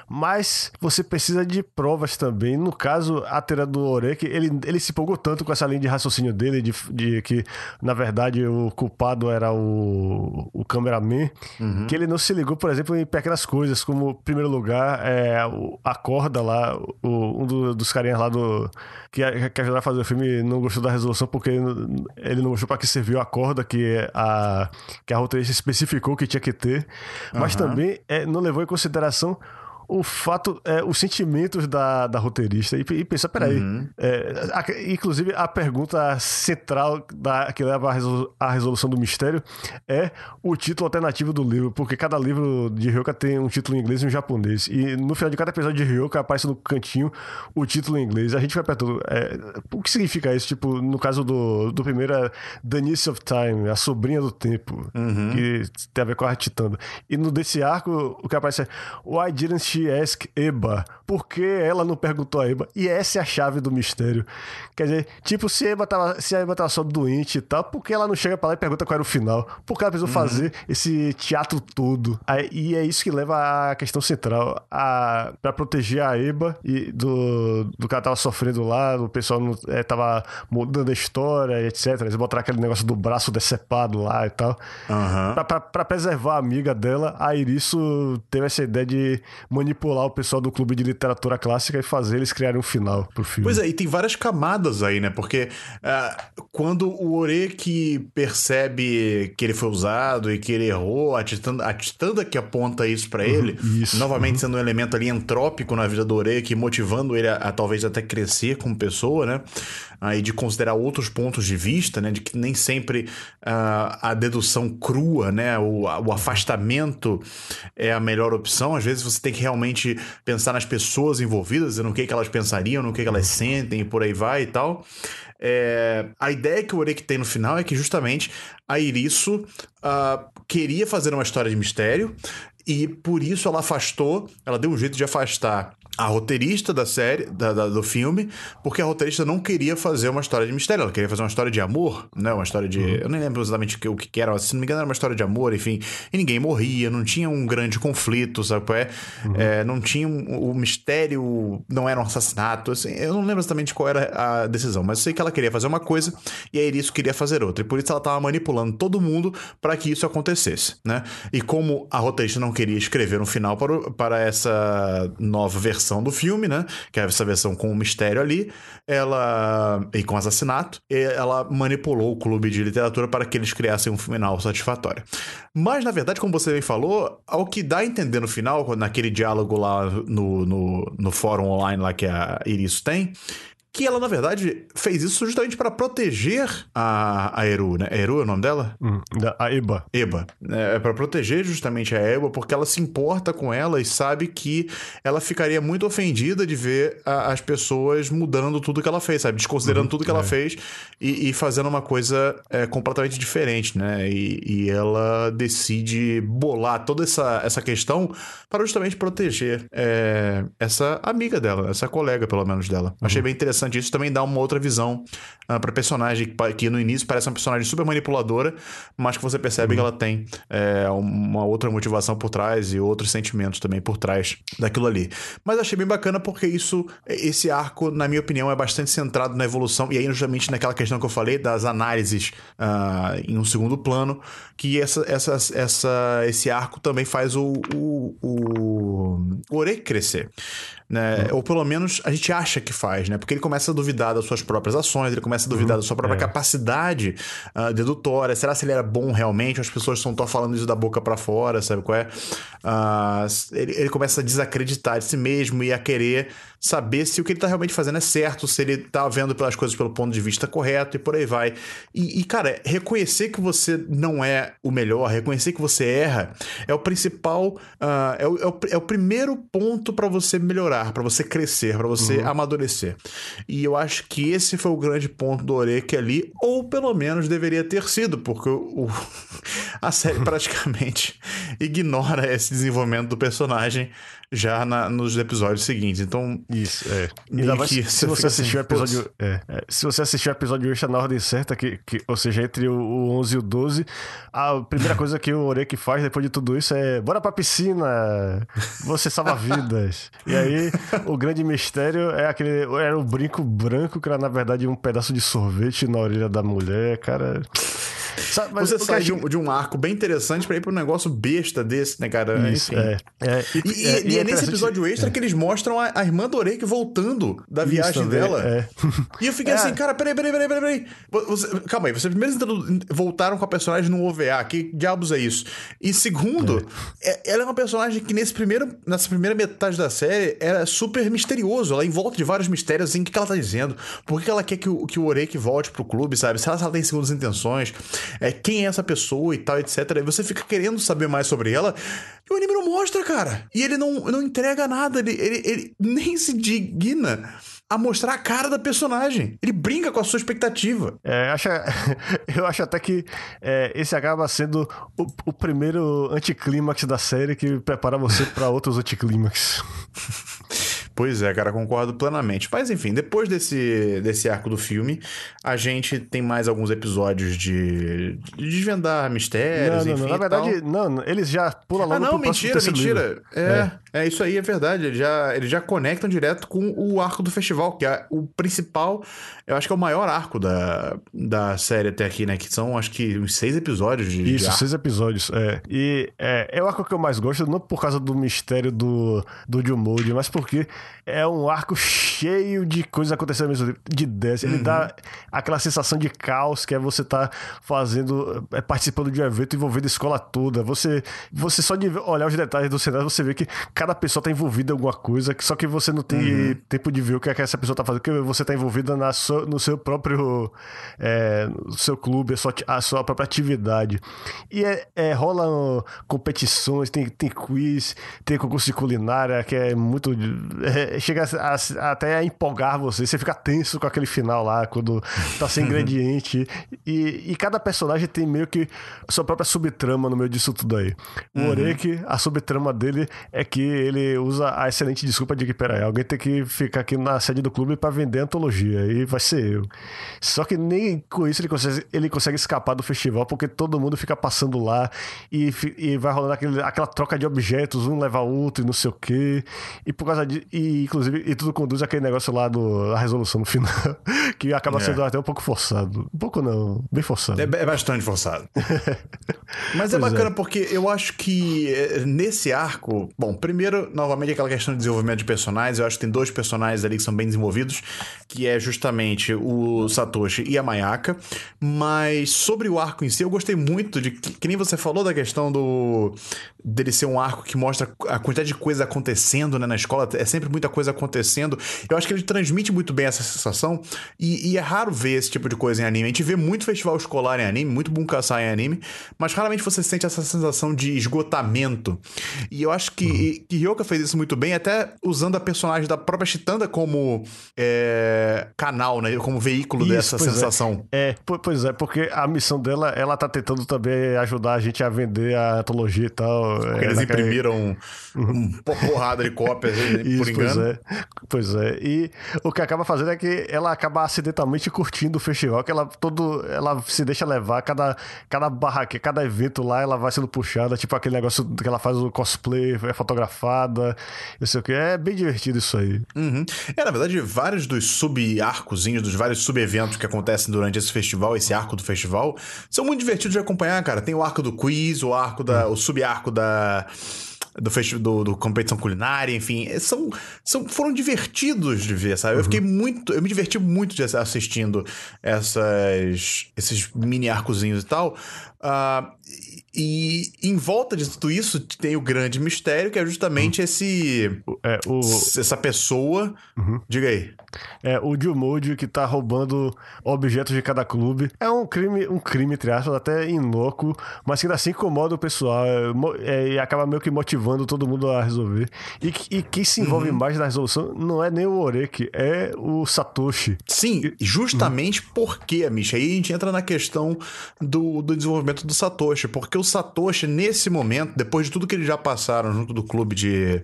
mas você precisa de provas também. No caso, a teoria do Orek, ele, ele se empolgou tanto com essa linha de raciocínio dele, de, de que, na verdade, o culpado era o, o cameraman, que ele não se ligou, por exemplo, em pequenas coisas, como, em primeiro lugar, é, a corda lá, o- um do- dos carinhas lá do. Que, que ajudaram a fazer o filme não gostou da resolução porque ele não gostou para que serviu a corda que a, que a roteirista especificou que tinha que ter. Mas também é, não levou em consideração o fato, é, os sentimentos da, da roteirista. E, e pensa, peraí. é, a- inclusive, a pergunta central da, que leva à resolu- à resolução do mistério é o título alternativo do livro, porque cada livro de Ryoka tem um título em inglês e um japonês. E no final de cada episódio de Ryoka aparece no cantinho o título em inglês. A gente vai perguntando, é, o que significa isso? Tipo, no caso do, do primeiro é The Niece of Time, a sobrinha do tempo, que tem a ver com a Titanda. E no desse arco, o que aparece é Why didn't she ask Eba? Por que ela não perguntou a Eba? E essa é a chave do mistério. Quer dizer, tipo, se a Eba tava, se a Eba tava só doente e tal, por que ela não chega pra lá e pergunta qual era o final? Por que ela precisou fazer esse teatro todo? E é isso que leva à questão central. A, pra proteger a Eba e do, do que ela tava sofrendo lá, o pessoal não, é, tava mudando a história, etc. Eles botaram aquele negócio do braço decepado lá e tal. Aham. Pra, pra- pra preservar a amiga dela, a Irisso teve essa ideia de manipular o pessoal do clube de literatura clássica e fazer eles criarem um final pro filme. Pois é, e tem várias camadas aí, né? Porque ah, quando o Oreki percebe que ele foi usado e que ele errou, a Titanda, a Titanda que aponta isso pra ele, isso, novamente sendo um elemento ali entrópico na vida do Oreki, motivando ele a, a talvez até crescer como pessoa, né? Aí de considerar outros pontos de vista, né? De que nem sempre ah, a dedução crua, né? O, o afastamento é a melhor opção. Às vezes você tem que realmente pensar nas pessoas envolvidas no que, que elas pensariam, no que, que elas sentem e por aí vai e tal. É, a ideia que o Oreki tem no final é que justamente a Irisso ah, queria fazer uma história de mistério e por isso ela afastou, ela deu um jeito de afastar a roteirista da série, da- da- do filme, porque a roteirista não queria fazer uma história de mistério, ela queria fazer uma história de amor, né? Uma história de. Eu nem lembro exatamente o que, o que era, se não me engano, era uma história de amor, enfim. E ninguém morria, não tinha um grande conflito, sabe? qual É, É, não tinha um, o mistério, não era um assassinato, assim. Eu não lembro exatamente qual era a decisão, mas eu sei que ela queria fazer uma coisa e a Irisso queria fazer outra. E por isso ela tava manipulando todo mundo para que isso acontecesse, né? E como a roteirista não queria escrever um final para, o- para essa nova versão do filme, né? Que é essa versão com o mistério ali, ela. e com assassinato, e ela manipulou o clube de literatura para que eles criassem um final satisfatório. Mas, na verdade, como você bem falou, ao que dá a entender no final, naquele diálogo lá no, no, no fórum online lá que a Iris tem. Que ela, na verdade, fez isso justamente para proteger a, a Eru, né? Eru é o nome dela? Hum, da- a Eba. Eba. É para proteger justamente a Eba, porque ela se importa com ela e sabe que ela ficaria muito ofendida de ver a- as pessoas mudando tudo que ela fez, sabe? Desconsiderando tudo que ela fez e, e fazendo uma coisa é, completamente diferente, né? E, e ela decide bolar toda essa, essa questão para justamente proteger é, essa amiga dela, essa colega, pelo menos, dela. Achei bem interessante interessante. Isso também dá uma outra visão uh, pra personagem, que, que, no início parece uma personagem super manipuladora, mas que você percebe uhum. que ela tem é, uma outra motivação por trás e outros sentimentos também por trás daquilo ali. Mas achei bem bacana porque isso, esse arco, na minha opinião, é bastante centrado na evolução, e aí justamente naquela questão que eu falei das análises uh, em um segundo plano, que essa, essa, essa, esse arco também faz o, o, o, o Ore crescer né? Uhum. Ou pelo menos a gente acha que faz, né? Porque ele começa a duvidar das suas próprias ações, ele começa a duvidar uhum. da sua própria é. capacidade uh, dedutora. Será se ele era bom realmente? As pessoas estão só falando isso da boca para fora, sabe qual é? Uh, ele, ele começa a desacreditar de si mesmo e a querer saber se o que ele tá realmente fazendo é certo, se ele tá vendo pelas coisas pelo ponto de vista correto e por aí vai. E, e cara, reconhecer que você não é o melhor, reconhecer que você erra, é o principal, uh, é, o, é, o, é o primeiro ponto para você melhorar, para você crescer, para você uhum. amadurecer. E eu acho que esse foi o grande ponto do Orek ali, ou pelo menos deveria ter sido, porque o, a série praticamente ignora esse desenvolvimento do personagem já na, nos episódios seguintes. Então. Isso, é. Ainda mais que se você assistiu assim, o episódio. É, é, se você assistiu o episódio extra na ordem certa, que, que, ou seja, entre o, o 11 e o 12, a primeira coisa que o Oreki faz depois de tudo isso é: bora pra piscina! Você salva vidas. e aí, o grande mistério é aquele. Era o brinco branco, que era na verdade um pedaço de sorvete na orelha da mulher, cara. Sabe, você sai de, um, de um arco bem interessante pra ir pra um negócio besta desse, né, cara? Isso, é. é. E, e, é, e é, é nesse episódio extra é. que eles mostram a, a irmã do Orek voltando da viagem também, dela. É. E eu fiquei é. assim, cara, peraí, peraí, peraí, peraí, peraí. Você, calma aí, vocês primeiro voltaram com a personagem no OVA. Que diabos é isso? E segundo, ela é uma personagem que nesse primeiro, nessa primeira metade da série era super misterioso. Ela envolta de vários mistérios, assim, o que, que ela tá dizendo? Por que ela quer que o, que o Orek volte pro clube, sabe? Se ela, se ela tem segundas intenções é, quem é essa pessoa e tal, etc. E você fica querendo saber mais sobre ela. E o anime não mostra, cara. E ele não, não entrega nada. Ele, ele, ele nem se digna a mostrar a cara da personagem. Ele brinca com a sua expectativa. É, acho, eu acho até que é, esse acaba sendo o, o primeiro anticlímax da série que prepara você para outros anticlímax. Pois é, cara, concordo plenamente. Mas enfim, depois desse, desse arco do filme, a gente tem mais alguns episódios de, de desvendar mistérios. Não, não, enfim, não. Na verdade, não, eles já pulam logo ah, não, mentira, mentira. É, é, é, isso aí, é verdade. Eles já, eles já conectam direto com o arco do festival, que é o principal, eu acho que é o maior arco da, da série até aqui, né? Que são, acho que, uns seis episódios de. Isso, de seis episódios. É. E é, é o arco que eu mais gosto, não por causa do mistério do, do Jumode, mas porque é um arco cheio de coisas acontecendo ao mesmo tempo, de ideias. Ele uhum. dá aquela sensação de caos que é você tá fazendo, é, participando de um evento envolvendo a escola toda. Você, você só de olhar os detalhes do cenário, você vê que cada pessoa tá envolvida em alguma coisa, só que você não tem uhum. tempo de ver o que, é que essa pessoa tá fazendo, porque você tá envolvida na sua, no seu próprio é, no seu clube, a sua, a sua própria atividade. E é, é rola competições, tem, tem quiz, tem concurso de culinária, que é muito. É, chega a, a, até a empolgar você. Você fica tenso com aquele final lá, quando tá sem ingrediente. e, e cada personagem tem meio que sua própria subtrama no meio disso tudo aí. O uhum. Orek, a subtrama dele é que ele usa a excelente desculpa de que, peraí, alguém tem que ficar aqui na sede do clube para vender antologia. E vai ser eu. Só que nem com isso ele consegue, ele consegue escapar do festival, porque todo mundo fica passando lá e, e vai rolando aquele, aquela troca de objetos, um leva outro e não sei o quê. E por causa de. E, inclusive, e tudo conduz aquele negócio lá do, da resolução no final, que acaba é. sendo até um pouco forçado. Um pouco não, bem forçado. É, é bastante forçado. Mas é bacana é. porque eu acho que eh, nesse arco, bom, primeiro, novamente, aquela questão de desenvolvimento de personagens, eu acho que tem dois personagens ali que são bem desenvolvidos, que é justamente o Satoshi e a Mayaka. Mas sobre o arco em si, eu gostei muito de que, que nem você falou da questão do dele ser um arco que mostra a quantidade de coisa acontecendo né, na escola, é sempre muita coisa acontecendo. Eu acho que ele transmite muito bem essa sensação e, e, é raro ver esse tipo de coisa em anime. A gente vê muito festival escolar em anime, muito Bunkassai em anime, mas raramente você sente essa sensação de esgotamento. E eu acho que, uhum. que Ryoka fez isso muito bem, até usando a personagem da própria Chitanda como é, canal, né? Como veículo isso, dessa é. sensação. É. é, pois é, porque a missão dela, ela tá tentando também ajudar a gente a vender a antologia e tal. Porque eles imprimiram quer... um, uma porrada de cópias, isso, por engano. Pois é. pois é. E o que acaba fazendo é que ela acaba acidentalmente curtindo o festival, que ela todo ela se deixa levar, cada, cada barraque, cada evento lá, ela vai sendo puxada, tipo aquele negócio que ela faz o cosplay, é fotografada, não sei o que. É bem divertido isso aí. Uhum. É, na verdade, vários dos sub-arcozinhos, dos vários sub-eventos que acontecem durante esse festival, esse arco do festival, são muito divertidos de acompanhar, cara. Tem o arco do quiz, o arco da. Uhum. o sub-arco da do, do, do competição culinária, enfim, é, são, são, foram divertidos de ver, sabe? Uhum. Eu fiquei muito, eu me diverti muito de assistindo essas, esses mini arcozinhos e tal. Uh, e em volta de tudo isso tem o grande mistério, que é justamente uhum. esse. É, o... Essa pessoa. Uhum. Diga aí. É o Dilmode que tá roubando objetos de cada clube. É um crime, um crime, entre aspas, até inócuo, mas que ainda assim incomoda o pessoal é, e acaba meio que motivando todo mundo a resolver. E, e quem se envolve uhum. mais na resolução não é nem o Oreki, é o Satoshi. Sim, justamente uhum. porque, Misha, aí a gente entra na questão do, do desenvolvimento do Satoshi, porque o Satoshi, nesse momento, depois de tudo que eles já passaram junto do clube de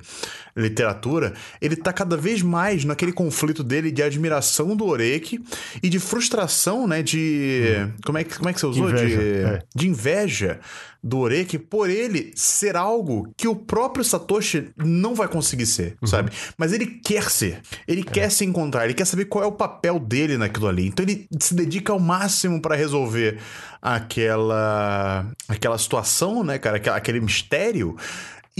literatura, ele tá cada vez mais naquele conflito dele de admiração do Oreki e de frustração, né? De. Hum. Como, é que, como é que você usou? Inveja, de, é. de inveja do Oreki por ele ser algo que o próprio Satoshi não vai conseguir ser, uhum. sabe? Mas ele quer ser. Ele é. quer se encontrar, ele quer saber qual é o papel dele naquilo ali. Então ele se dedica ao máximo para resolver aquela aquela situação, né, cara, aquele mistério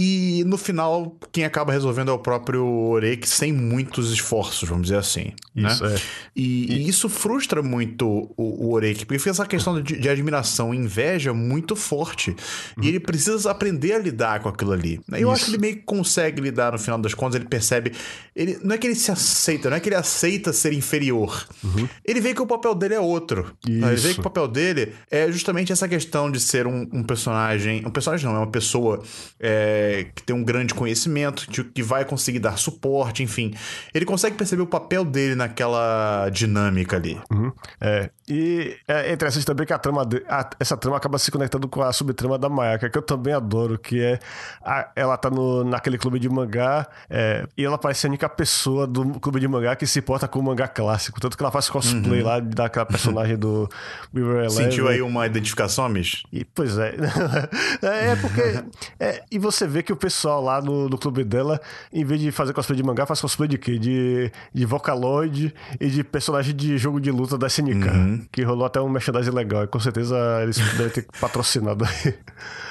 e no final, quem acaba resolvendo é o próprio Orek sem muitos esforços, vamos dizer assim. Isso, né? é. E, e... e, isso frustra muito o, o Orek, porque fica essa questão de, de admiração e inveja muito forte. Uhum. E ele precisa aprender a lidar com aquilo ali. Eu isso. acho que ele meio que consegue lidar no final das contas, ele percebe. Ele, não é que ele se aceita, não é que ele aceita ser inferior. Uhum. Ele vê que o papel dele é outro. Isso. Ele vê que o papel dele é justamente essa questão de ser um, um personagem. Um personagem não, é uma pessoa. É, que tem um grande conhecimento, que vai conseguir dar suporte, enfim. Ele consegue perceber o papel dele naquela dinâmica ali. Uhum. É. E é interessante também que a trama de, a, essa trama acaba se conectando com a subtrama da Mayaka, que eu também adoro, que é a, ela tá no, naquele clube de mangá é, e ela parece a única pessoa do clube de mangá que se importa com o mangá clássico. Tanto que ela faz cosplay uhum. lá daquela personagem do River Eleven. Sentiu aí uma identificação, Mish? E, pois é. é, é porque. É, e você vê que o pessoal lá no, no clube dela, em vez de fazer cosplay de mangá, faz cosplay de quê? De, de Vocaloid e de personagem de jogo de luta da SNK. Uhum. Que rolou até um merchandising legal. E com certeza eles devem ter patrocinado aí.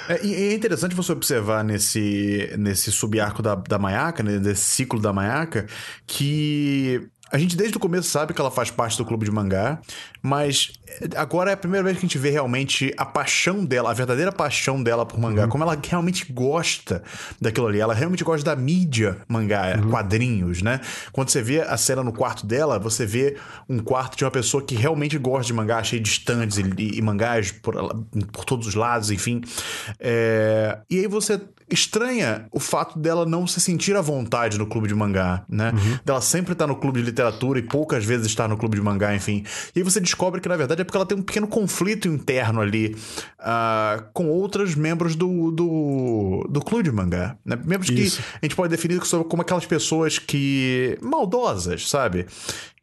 É, e é interessante você observar nesse, nesse subarco da, da Maiaca, né, nesse ciclo da Maiaca, que a gente desde o começo sabe que ela faz parte do clube de mangá, mas agora é a primeira vez que a gente vê realmente a paixão dela, a verdadeira paixão dela por mangá, uhum. como ela realmente gosta daquilo ali. Ela realmente gosta da mídia mangá, uhum. quadrinhos, né? Quando você vê a cena no quarto dela, você vê um quarto de uma pessoa que realmente gosta de mangá, cheio de estandes e, e, mangás por, por todos os lados, enfim. É... E aí você estranha o fato dela não se sentir à vontade no clube de mangá, né? Uhum. Dela sempre estar tá no clube de literatura e poucas vezes estar no clube de mangá, enfim. E aí você descobre que, na verdade, é porque ela tem um pequeno conflito interno ali uh, com outros membros do, do, do clube de mangá. Né? Membros Isso. que a gente pode definir como aquelas pessoas que. maldosas, sabe?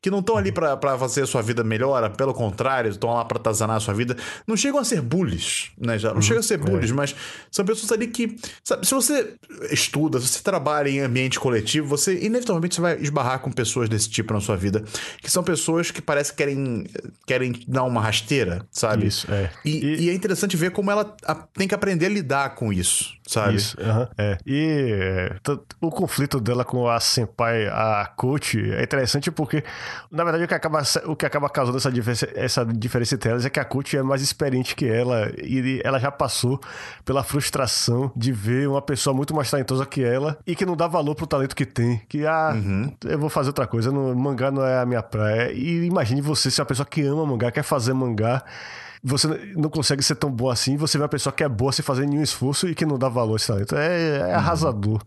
Que não estão ali para fazer a sua vida melhor, pelo contrário, estão lá para atazanar a sua vida. Não chegam a ser bullies, né? Já não uhum, chegam a ser bullies, é. mas são pessoas ali que, sabe, se você estuda, se você trabalha em ambiente coletivo, você inevitavelmente você vai esbarrar com pessoas desse tipo na sua vida, que são pessoas que parece que querem querem dar uma rasteira, sabe? Isso, é. E, e... e é interessante ver como ela tem que aprender a lidar com isso, sabe? Isso, uhum, é. E é, o conflito dela com a senpai, a coach, é interessante porque na verdade, o que acaba, o que acaba causando essa diferença, essa diferença entre elas é que a Kut é mais experiente que ela e ela já passou pela frustração de ver uma pessoa muito mais talentosa que ela e que não dá valor pro talento que tem. Que, ah, uhum. eu vou fazer outra coisa, não, mangá não é a minha praia. E imagine você ser uma pessoa que ama mangá, quer fazer mangá você não consegue ser tão boa assim, você vê uma pessoa que é boa sem fazer nenhum esforço e que não dá valor a esse talento. É, é arrasador.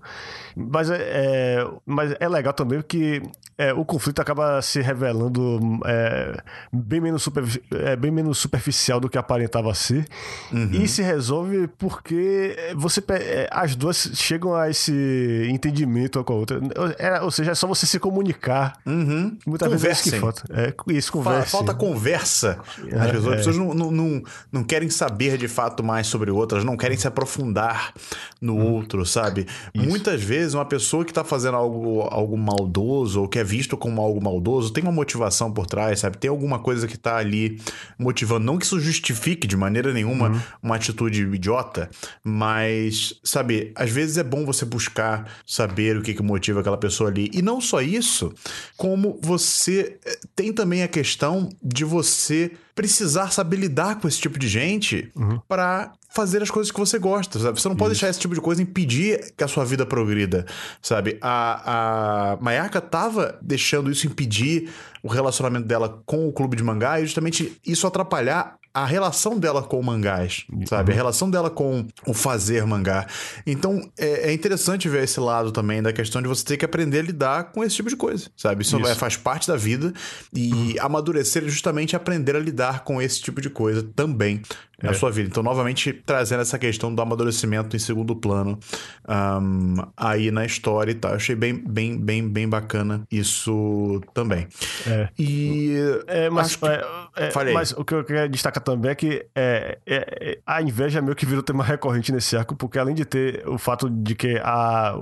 Mas é, é, mas é legal também que é, o conflito acaba se revelando é, bem, menos super, é, bem menos superficial do que aparentava ser. Uhum. E se resolve porque você é, as duas chegam a esse entendimento com a outra. É, ou seja, é só você se comunicar. Uhum. Muitas vezes é isso que falta. É, isso, conversa. Falta conversa. As pessoas, pessoas não, não, não, não, querem saber de fato mais sobre outras, não querem se aprofundar no uhum. outro, sabe? Isso. Muitas vezes uma pessoa que está fazendo algo, algo maldoso ou que é visto como algo maldoso tem uma motivação por trás, sabe? Tem alguma coisa que está ali motivando. Não que isso justifique de maneira nenhuma uhum. uma atitude idiota, mas, sabe, às vezes é bom você buscar saber o que, que motiva aquela pessoa ali. E não só isso, como você eh, tem também a questão de você precisar saber lidar com esse tipo de gente uhum. para fazer as coisas que você gosta, sabe? Você não pode Isso. deixar esse tipo de coisa impedir que a sua vida progrida, sabe? A, a Mayaka tava deixando isso impedir o relacionamento dela com o clube de mangá e justamente isso atrapalhar a relação dela com o mangás, sabe? Uhum. A relação dela com o fazer mangá. Então, é, é, interessante ver esse lado também da questão de você ter que aprender a lidar com esse tipo de coisa, sabe? Isso, Isso. É, faz parte da vida e uhum. amadurecer é justamente aprender a lidar com esse tipo de coisa também na é. sua vida. Então, novamente, trazendo essa questão do amadurecimento em segundo plano um, aí na história e tal. achei bem, bem, bem, bem bacana isso também. É. E. É, mas, que... é, é Falei. mas o que eu queria destacar também é que é, é, a inveja meio que virou tema recorrente nesse arco, porque além de ter o fato de que a,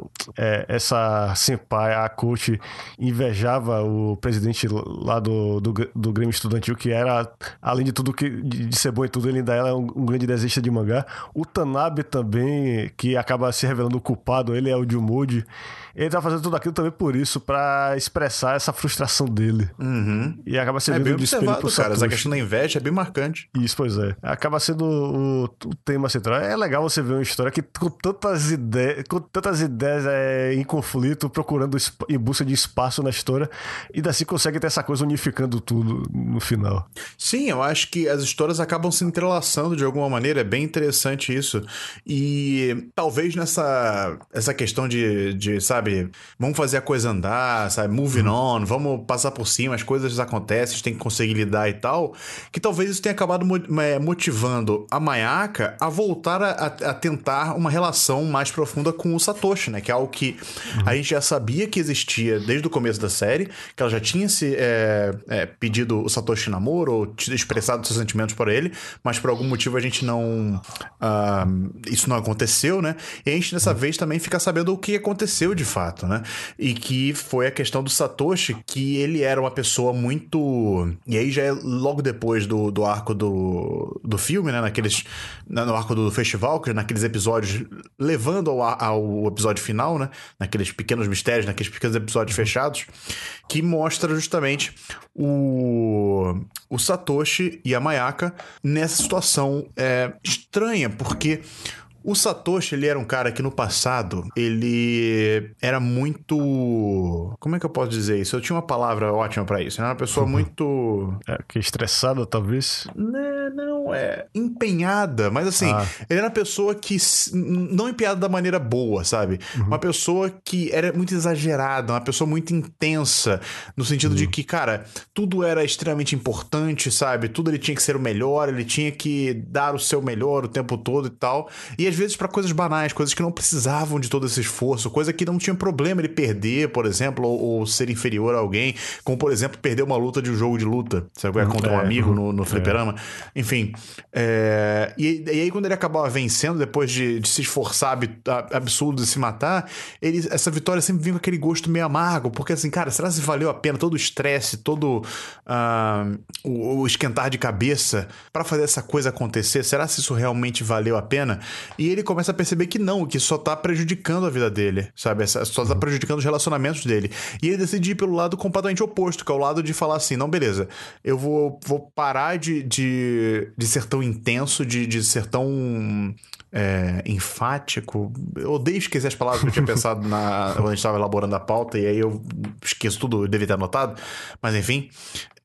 essa senpai, a coach, invejava o presidente lá do, do, do Grêmio Estudantil, que era, além de tudo, que, de, de ser bom e tudo, ele ainda era é um, um grande desejo de mangá. O Tanabe também, que acaba se revelando o culpado, ele é o Jumudi. Ele tá fazendo tudo aquilo também por isso, para expressar essa frustração dele. Uhum. E acaba sendo é bem espelho pro cara. Essa questão da inveja é bem marcante. Isso, pois é. Acaba sendo o, o, tema central. É legal você ver uma história que com tantas ideias, com tantas ideias é, em conflito, procurando em busca de espaço na história, e assim consegue ter essa coisa unificando tudo no final. Sim, eu acho que as histórias acabam se entrelaçando de alguma maneira. É bem interessante isso. E talvez nessa essa questão de, de sabe? Vamos fazer a coisa andar, sabe? Moving uhum. on, vamos passar por cima, as coisas acontecem, a gente tem que conseguir lidar e tal. Que talvez isso tenha acabado é, motivando a Mayaka a voltar a, a tentar uma relação mais profunda com o Satoshi, né? Que é algo que uhum. a gente já sabia que existia desde o começo da série, que ela já tinha se é, é, pedido o Satoshi namoro ou expressado seus sentimentos para ele, mas por algum motivo a gente não. Uh, isso não aconteceu, né? E a gente dessa vez também fica sabendo o que aconteceu de fato fato, né? E que foi a questão do Satoshi, que ele era uma pessoa muito. E aí já é logo depois do, do arco do, do filme, né? Naqueles. No arco do festival, que naqueles episódios, levando ao, ao episódio final, né? Naqueles pequenos mistérios, naqueles pequenos episódios fechados, que mostra justamente o, o Satoshi e a Mayaka nessa situação é, estranha, porque o Satoshi, ele era um cara que no passado, ele era muito. Como é que eu posso dizer isso? Eu tinha uma palavra ótima para isso. Ele era uma pessoa muito. É, que estressada, talvez? Não, né, não, é. Empenhada. Mas assim, ah. ele era uma pessoa que. Não empenhada da maneira boa, sabe? Uhum. Uma pessoa que era muito exagerada, uma pessoa muito intensa. No sentido uhum. de que, cara, tudo era extremamente importante, sabe? Tudo ele tinha que ser o melhor, ele tinha que dar o seu melhor o tempo todo e tal. E às vezes para coisas banais, coisas que não precisavam de todo esse esforço, coisa que não tinha problema ele perder, por exemplo, ou, ou ser inferior a alguém, como por exemplo perder uma luta de um jogo de luta, sabe? É, contra um amigo no, no fliperama. É. Enfim. É, e, e, aí quando ele acabava vencendo, depois de, de se esforçar absurdo de se matar, ele, essa vitória sempre vinha com aquele gosto meio amargo, porque assim, cara, será que valeu a pena todo o estresse, todo uh, o, o esquentar de cabeça para fazer essa coisa acontecer? Será que isso realmente valeu a pena? E ele começa a perceber que não, que só tá prejudicando a vida dele, sabe? Só tá prejudicando os relacionamentos dele. E ele decide ir pelo lado completamente oposto, que é o lado de falar assim: não, beleza, eu vou, vou parar de, de, de ser tão intenso, de, de ser tão é, enfático. Eu odeio esquecer as palavras que eu tinha pensado na, quando a gente estava elaborando a pauta, e aí eu esqueço tudo, eu devia ter anotado, mas enfim.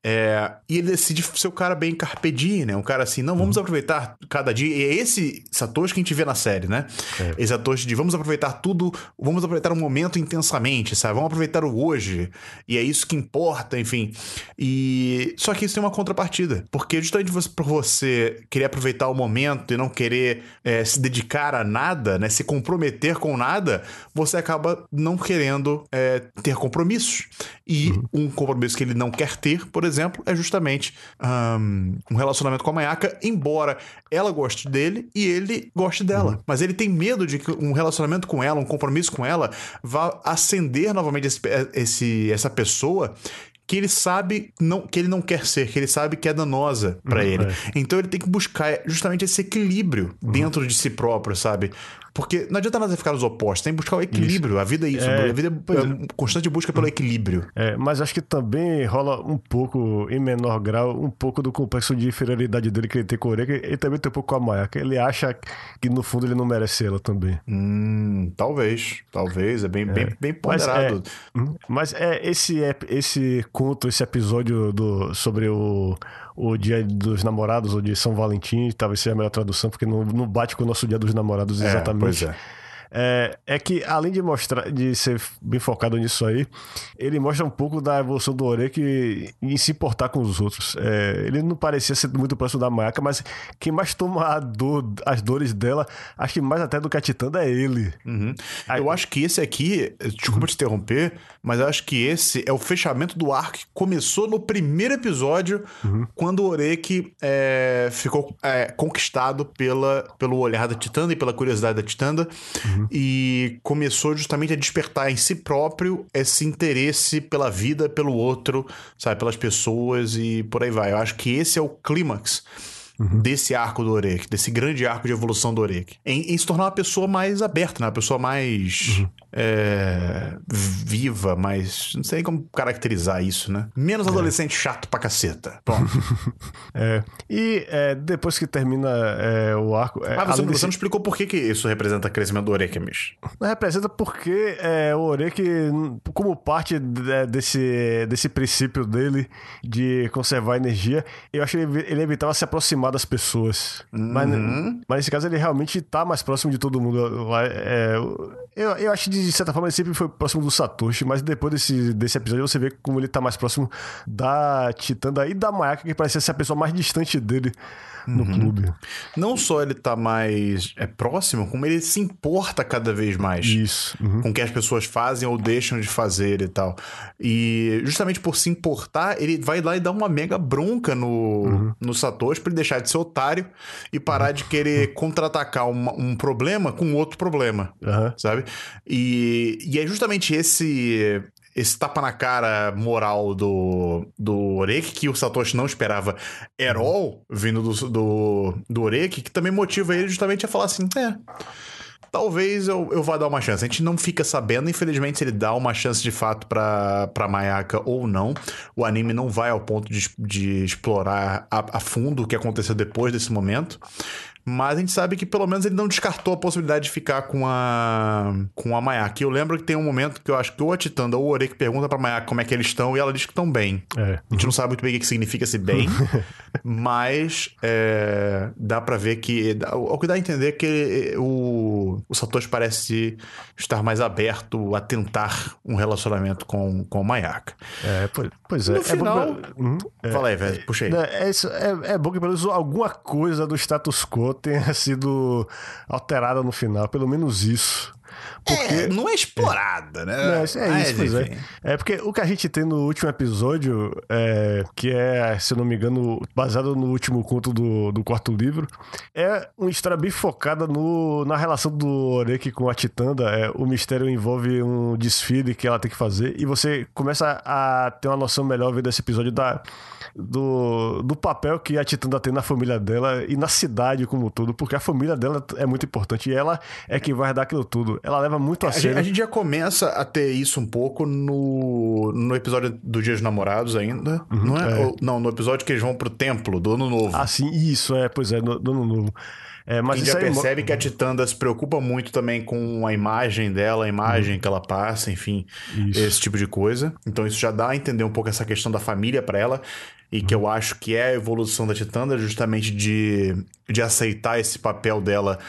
É, e ele decide ser o cara bem carpe diem, né? Um cara assim, não, vamos aproveitar cada dia. E é esse Satoshi que a gente vê na série, né? É. Esse Satoshi de vamos aproveitar tudo, vamos aproveitar o momento intensamente, sabe? Vamos aproveitar o hoje. E é isso que importa, enfim. E só que isso tem uma contrapartida, porque justamente você- por você querer aproveitar o momento e não querer é, se dedicar a nada, né? Se comprometer com nada, você acaba não querendo é, ter compromissos. E um compromisso que ele não quer ter, por exemplo, é justamente ahn, um relacionamento com a Mayaka, embora ela goste dele e ele goste dela. Mas ele tem medo de que um relacionamento com ela, um compromisso com ela, vá acender novamente esse, esse- essa pessoa que ele sabe não, que ele não quer ser, que ele sabe que é danosa pra ele. é. Então ele tem que buscar justamente esse equilíbrio dentro de si próprio, sabe? Porque não adianta nada ficar nos opostos, tem que buscar o equilíbrio. A vida é isso, É, a vida é é. uma constante busca pelo equilíbrio. É, mas acho que também rola um pouco, em menor grau, um pouco do complexo de inferioridade dele que ele tem com a Oreka e também tem um pouco com a Mayaka. Ele acha que no fundo ele não merece ela também. Hum, talvez, talvez, é bem, bem, bem Mas ponderado. é, Hum, mas é esse, esse conto, esse episódio do, sobre o, o Dia dos Namorados, ou de São Valentim, talvez seja a melhor tradução, porque não, não bate com o nosso Dia dos Namorados É, exatamente. pois é. É, é que, além de mostrar, de ser bem focado nisso aí, ele mostra um pouco da evolução do Orek em se importar com os outros. É, ele não parecia ser muito próximo da Mayaka, mas quem mais toma a dor, as dores dela, acho que mais até do que a Titanda é ele. Uhum. Aí- Eu acho que esse aqui, desculpa te interromper, mas eu acho que esse é o fechamento do arco que começou no primeiro episódio, quando o Orek é, ficou é, conquistado pela, pelo olhar da Titanda e pela curiosidade da Titanda, e começou justamente a despertar em si próprio esse interesse pela vida, pelo outro, sabe, pelas pessoas e por aí vai. Eu acho que esse é o clímax desse arco do Orek, desse grande arco de evolução do Orek. Em, em se tornar uma pessoa mais aberta, né? uma pessoa mais é, viva, mais. Não sei como caracterizar isso, né? Menos adolescente chato pra caceta. Pronto. É, e é, depois que termina é, o arco. é, Ah, você, desse- não explicou por que, que isso representa crescimento do Orek, Mish. Representa porque é, o Orek, como parte de- desse, desse princípio dele de conservar energia, eu acho que ele, ele evitava se aproximar das pessoas. Mas, mas nesse caso ele realmente tá mais próximo de todo mundo. É, eu, eu acho que de certa forma ele sempre foi próximo do Satoshi, mas depois desse, desse episódio você vê como ele tá mais próximo da Titanda e da Mayaka, que parecia ser a pessoa mais distante dele no clube. Não só ele tá mais é, próximo, como ele se importa cada vez mais. Isso. Uhum. com o que as pessoas fazem ou deixam de fazer e tal. E justamente por se importar, ele vai lá e dá uma mega bronca no, no Satoshi pra ele deixar de ser otário e parar de querer contra-atacar uma- um problema com outro problema, Aham. sabe? E, e é justamente esse esse tapa na cara moral do, do Oreki, que o Satoshi não esperava at all, vindo do, do, do Oreki, que também motiva ele justamente a falar assim, é, talvez eu, eu vá dar uma chance. A gente não fica sabendo, infelizmente, se ele dá uma chance de fato pra, pra Mayaka ou não. O anime não vai ao ponto de, de explorar a, a fundo o que aconteceu depois desse momento. Mas a gente sabe que pelo menos ele não descartou a possibilidade de ficar com a com a Mayaka. E eu lembro que tem um momento que eu acho que ou a Titanda ou o Oreki pergunta pra Mayaka como é que eles estão e ela diz que estão bem. É. A gente não sabe muito bem o que significa esse bem, mas é, dá pra ver que. O que dá a entender é que o, o Satoshi parece estar mais aberto a tentar um relacionamento com, com o Mayaka. É, pois, pois é. No É bom final- que- Uhum. Fala aí, velho, puxa aí. Né, É, isso, é, é bom que pelo menos alguma coisa do status quo tenha sido alterada no final, pelo menos isso. Porque. É, não é explorada, né? Não, isso- é Mas, isso, pois é. É porque o que a gente tem no último episódio, é, que é, se não me engano, baseado no último conto do, do quarto livro, é uma história bem focada no, na relação do Oreki com a Titanda. É, o mistério envolve um desfile que ela tem que fazer, e você começa a ter uma noção melhor vendo esse episódio da, do, do papel que a Titanda tem na família dela e na cidade como um todo, porque a família dela é muito importante e ela é quem vai dar aquilo tudo. Ela leva muito a, sério. a gente já começa a ter isso um pouco no, no episódio do Dia dos Namorados ainda, não é? é. Ou- não, no episódio que eles vão pro templo do Ano Novo. Ah, sim, isso, é, pois é, no ano novo. É, mas a gente isso já percebe que a Titanda se preocupa muito também com a imagem dela, a imagem que ela passa, enfim, Uhum. Isso. esse tipo de coisa. Então isso já dá a entender um pouco essa questão da família pra ela. E que eu acho que é a evolução da Titanda, justamente de, de aceitar esse papel dela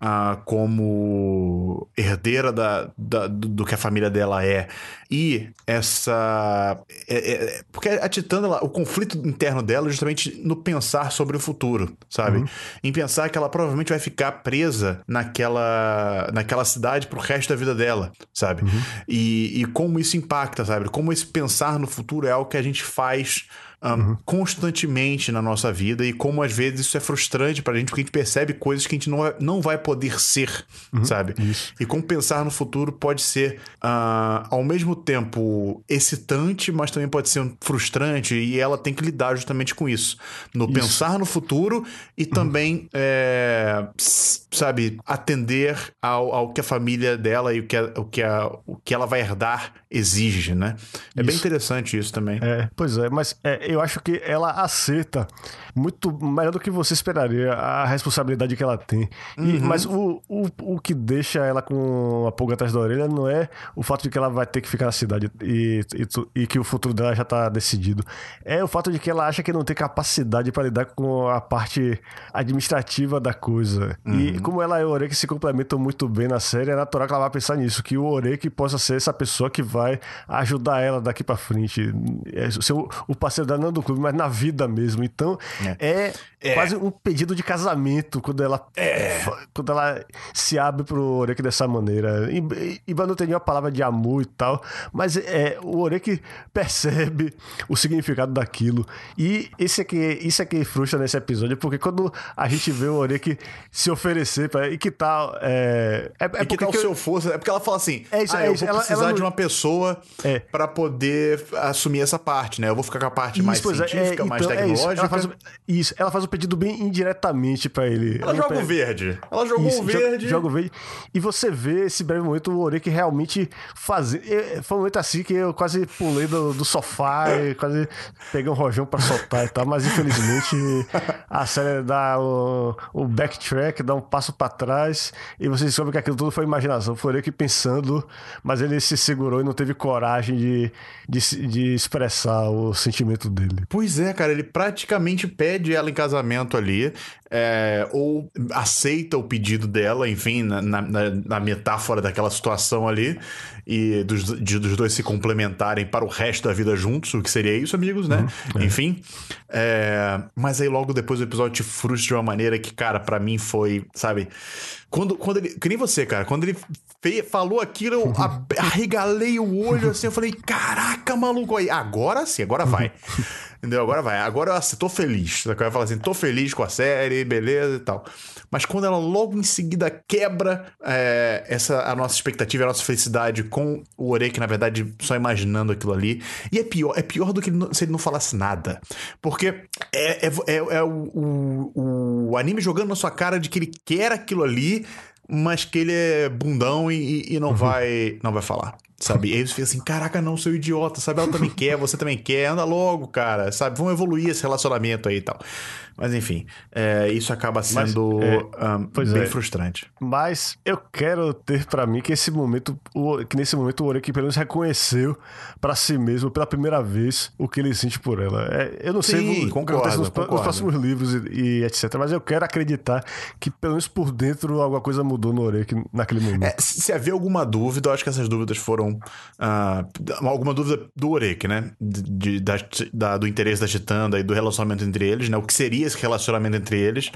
ah, como herdeira da, da- do, que a família dela é. E essa. é- é- porque a Titanda, ela- o conflito interno dela é justamente no pensar sobre o futuro, sabe? Em pensar que ela provavelmente vai ficar presa naquela, naquela cidade pro resto da vida dela, sabe? E, e como isso impacta, sabe? Como esse pensar no futuro é algo que a gente faz. Ahn, constantemente na nossa vida e como às vezes isso é frustrante pra gente porque a gente percebe coisas que a gente não vai, não vai poder ser, sabe? Isso. E como pensar no futuro pode ser, ah, ao mesmo tempo, excitante, mas também pode ser frustrante, e ela tem que lidar justamente com isso. No pensar no futuro e também, é, s- sabe, atender ao, ao que a família dela e o que, a- o, que a, o que ela vai herdar exige, né? É bem Isso. interessante isso também. É, pois é, mas é, eu acho que ela aceita muito melhor do que você esperaria a responsabilidade que ela tem. E- mas o, o, o que deixa ela com a pulga atrás da orelha não é o fato de que ela vai ter que ficar na cidade e, e, e que o futuro dela já tá decidido. É o fato de que ela acha que não tem capacidade para lidar com a parte administrativa da coisa. E como ela e o Orek se complementam muito bem na série, é natural que ela vá pensar nisso, que o Orek possa ser essa pessoa que vai ajudar ela daqui pra frente. É, ser o, o parceiro dela não do clube, mas na vida mesmo. Então, é, quase um pedido de casamento quando ela, fa- quando ela se abre pro Orek dessa maneira. E não tem nenhuma palavra de amor e tal, mas é, o Orek percebe o significado daquilo. E esse é que, isso é que frustra nesse episódio, porque quando a gente vê o Orek se oferecer pra, e que tal. É, é, é É que porque tal que eu- seu força? É porque ela fala assim: É isso, ah, é eu isso. vou Ela- precisar ela não- de uma pessoa É. pra poder assumir essa parte, né? Eu vou ficar com a parte mais Isso, pois é, científica, é, mais então, é isso. tecnológica. Ela faz, isso, ela faz o pedido bem indiretamente pra ele. Ela Ela joga o verde. Ela jogou Isso, o verde. Joga o verde. E você vê esse breve momento o Orek realmente fazer. é, Foi um momento assim que eu quase pulei do, do sofá e quase peguei um rojão pra soltar e tal. Mas infelizmente a série dá o, o backtrack, dá um passo pra trás e você descobre que aquilo tudo foi imaginação. Foi o Orek pensando, mas ele se segurou e não teve coragem de, de, de expressar o sentimento dele. Pois é, cara, ele praticamente pede ela em casamento ali, é, ou aceita o pedido dela, enfim, na, na- na- metáfora daquela situação ali, e dos, de- dos dois se complementarem para o resto da vida juntos, o que seria isso, amigos, né? Enfim. é, mas aí logo depois o episódio te frustra de uma maneira que, cara, pra mim foi, sabe? Quando, quando ele. Que nem você, cara, quando ele fe- falou aquilo, eu arregalei o olho assim, eu falei, caraca, maluco, aí, agora sim, agora vai. Entendeu? Agora vai. Agora eu assim, tô feliz. Eu ia falar assim, tô feliz com a série, beleza e tal. Mas quando ela logo em seguida quebra é, essa a nossa expectativa, a nossa felicidade com o Orek, na verdade, só imaginando aquilo ali. E é pior, é pior do que ele não- se ele não falasse nada. Porque é, é, é, é o, o, o anime jogando na sua cara de que ele quer aquilo ali, mas que ele é bundão e, e- e não, vai, não vai falar. Sabe? E aí você fica assim, caraca, não, seu idiota, sabe? Ela também quer, você também quer, anda logo, cara, sabe? Vamos evoluir esse relacionamento aí e tal. Mas enfim, é, isso acaba sendo é, ahn, pois bem é. frustrante. Mas eu quero ter pra mim que esse momento, o- que nesse momento o Oreki pelo menos reconheceu pra si mesmo pela primeira vez o que ele sente por ela. É, eu não sei Sim, o que acontece nos, nos próximos livros e, e etc. Mas eu quero acreditar que pelo menos por dentro alguma coisa mudou no Oreki naquele momento. É, se havia alguma dúvida, eu acho que essas dúvidas foram. ah, alguma dúvida do Orek, né? De, de- da- da- do interesse da Titanda e do relacionamento entre eles, né? O que seria esse relacionamento entre eles.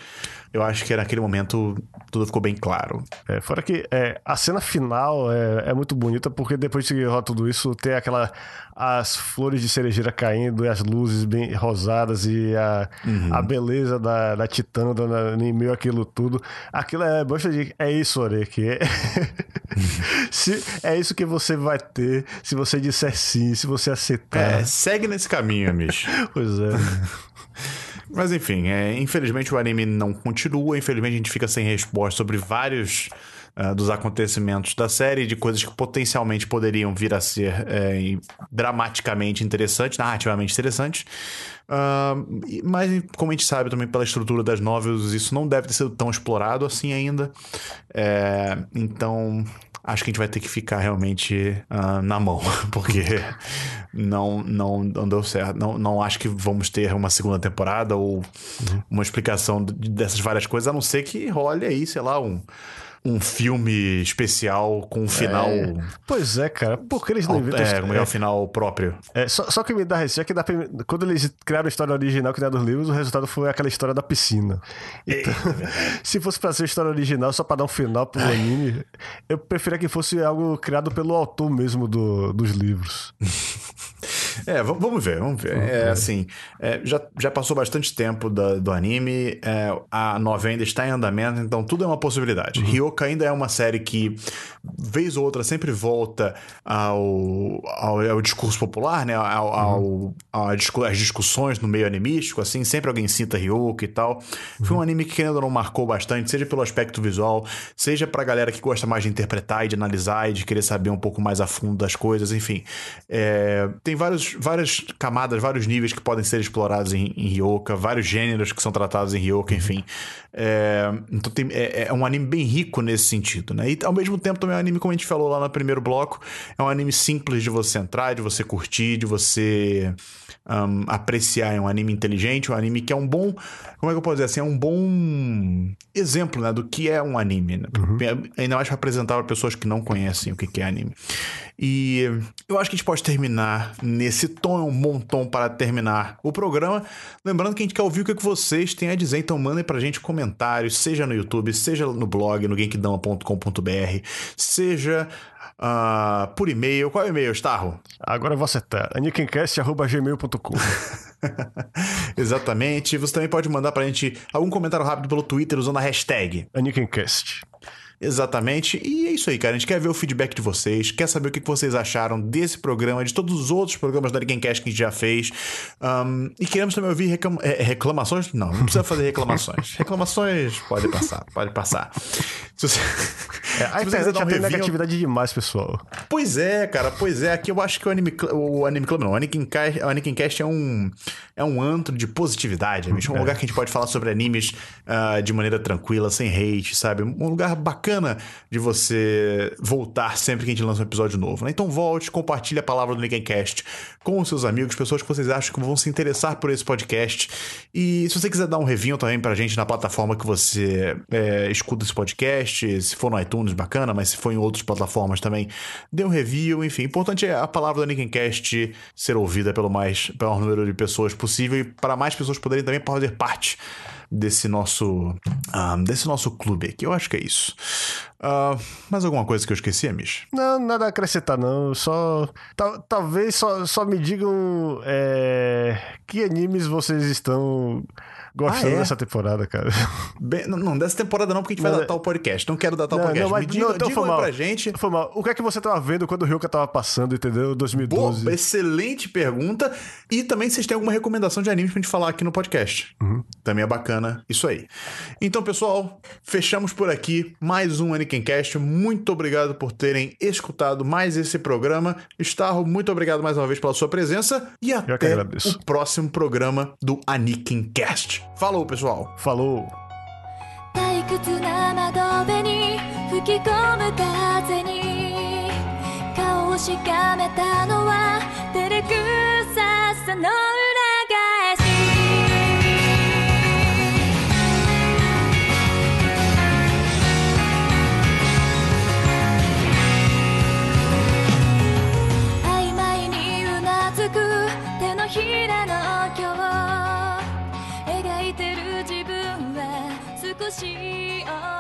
Eu acho que naquele momento tudo ficou bem claro. É, fora que é, a cena final é, é muito bonita, porque depois de rolar tudo isso, tem aquela. as flores de cerejeira caindo e as luzes bem rosadas e a, a beleza da, da Titanda na- em meio àquilo tudo. Aquilo é. Bosta de, é isso, Orek. É, se, é isso que você vai ter se você disser sim, se você aceitar. É, segue nesse caminho, Amish. Pois é. Mas enfim, é, infelizmente o anime não continua. Infelizmente a gente fica sem resposta sobre vários uh, dos acontecimentos da série, de coisas que potencialmente poderiam vir a ser é, dramaticamente interessantes, narrativamente interessantes. Uh, mas, como a gente sabe também pela estrutura das novels, isso não deve ter sido tão explorado assim ainda. É, então, acho que a gente vai ter que ficar realmente uh, na mão, porque não, não, não deu certo. Não, não acho que vamos ter uma segunda temporada ou uhum. uma explicação dessas várias coisas, a não ser que role aí, sei lá, um um filme especial com um final. É. Pois é, cara. Por que eles não inventam. É, como é, é o final próprio. É, só, só que me dá receio é que quando eles criaram a história original, criada dos livros, o resultado foi aquela história da piscina. Então, se fosse pra ser a história original, só pra dar um final pro anime, eu preferia que fosse algo criado pelo autor mesmo do, dos livros. É, vamos ver, vamos ver. É assim, é, já, já passou bastante tempo do, do anime, é, a nova ainda está em andamento, então tudo é uma possibilidade. Uhum. Ryoka ainda é uma série que, vez ou outra, sempre volta ao, ao, ao discurso popular, né? Ao, uhum. ao, às discussões no meio animístico, assim, sempre alguém cita Ryoka e tal. Uhum. Foi um anime que ainda não marcou bastante, seja pelo aspecto visual, seja pra galera que gosta mais de interpretar e de analisar e de querer saber um pouco mais a fundo das coisas, enfim. É, tem vários várias camadas, vários níveis que podem ser explorados em, em Ryoka, vários gêneros que são tratados em Ryoka, enfim. É, então tem, é, é, um anime bem rico nesse sentido, né? E ao mesmo tempo também é um anime, como a gente falou lá no primeiro bloco, é um anime simples de você entrar, de você curtir, de você um, apreciar. É um anime inteligente, um anime que é um bom. Como é que eu posso dizer assim? É um bom exemplo né, do que é um anime. Né? Uhum. Ainda mais para apresentar para pessoas que não conhecem o que é anime. E eu acho que a gente pode terminar nesse tom, é um bom tom para terminar o programa. Lembrando que a gente quer ouvir o que vocês têm a dizer, então mandem pra gente comentários, seja no YouTube, seja no blog, no genkdama.com.br, seja uh, por e-mail. Qual é o e-mail, Starro? Agora você tá. anikincast.gmail.com Exatamente. Você também pode mandar pra gente algum comentário rápido pelo Twitter usando a hashtag Anikincast. Exatamente. E é isso aí, cara. A gente quer ver o feedback de vocês, quer saber o que vocês acharam desse programa, de todos os outros programas da Gamecast que a gente já fez. Um, e queremos também ouvir reclama é, reclamações. Não, não precisa fazer reclamações. reclamações pode passar, pode passar. Se você, é, a um já tem negatividade demais, pessoal. Pois é, cara, pois é. Aqui eu acho que o Anime, o anime Club, não, o Anikincast, o Anikincast é um, é um antro de positividade, É um é. lugar que a gente pode falar sobre animes uh, de maneira tranquila, sem hate, sabe? Um lugar bacana bacana de você voltar sempre que a gente lança um episódio novo. Né? Então volte, compartilhe a palavra do Linkencast com os seus amigos, pessoas que vocês acham que vão se interessar por esse podcast. E se você quiser dar um review também pra gente na plataforma que você é, escuta esse podcast, se for no iTunes, bacana, mas se for em outras plataformas também, dê um review, enfim. O importante é a palavra do Linkencast ser ouvida pelo mais, pelo maior número de pessoas possível e para mais pessoas poderem também fazer parte desse nosso, um, ah, desse nosso clube aqui. Eu acho que é isso. Uh, mais alguma coisa que eu esqueci, Amish? Não, nada a acrescentar, não. Só. Tal, talvez só, só me digam é, que animes vocês estão gostando ah, é? dessa temporada, cara. Bem, não, não, dessa temporada não, porque a gente vai datar é- o podcast. Não quero datar não, o podcast. Não, mas, Me diga, não, então diga mal. pra gente. Foi mal. O que é que você tava vendo quando o Ryuka tava passando, entendeu? 2012. Boa, excelente pergunta. E também vocês têm alguma recomendação de anime pra gente falar aqui no podcast. Uhum. Também é bacana isso aí. Então, pessoal, fechamos por aqui mais um Anikincast. Muito obrigado por terem escutado mais esse programa. Starro, muito obrigado mais uma vez pela sua presença. E até o próximo programa do Anikincast. Falou, pessoal. Falou. 退屈な窓辺に吹き込む風に顔をしかめたのは照れくささの裏返し曖昧にうなずく手のひらの幸せ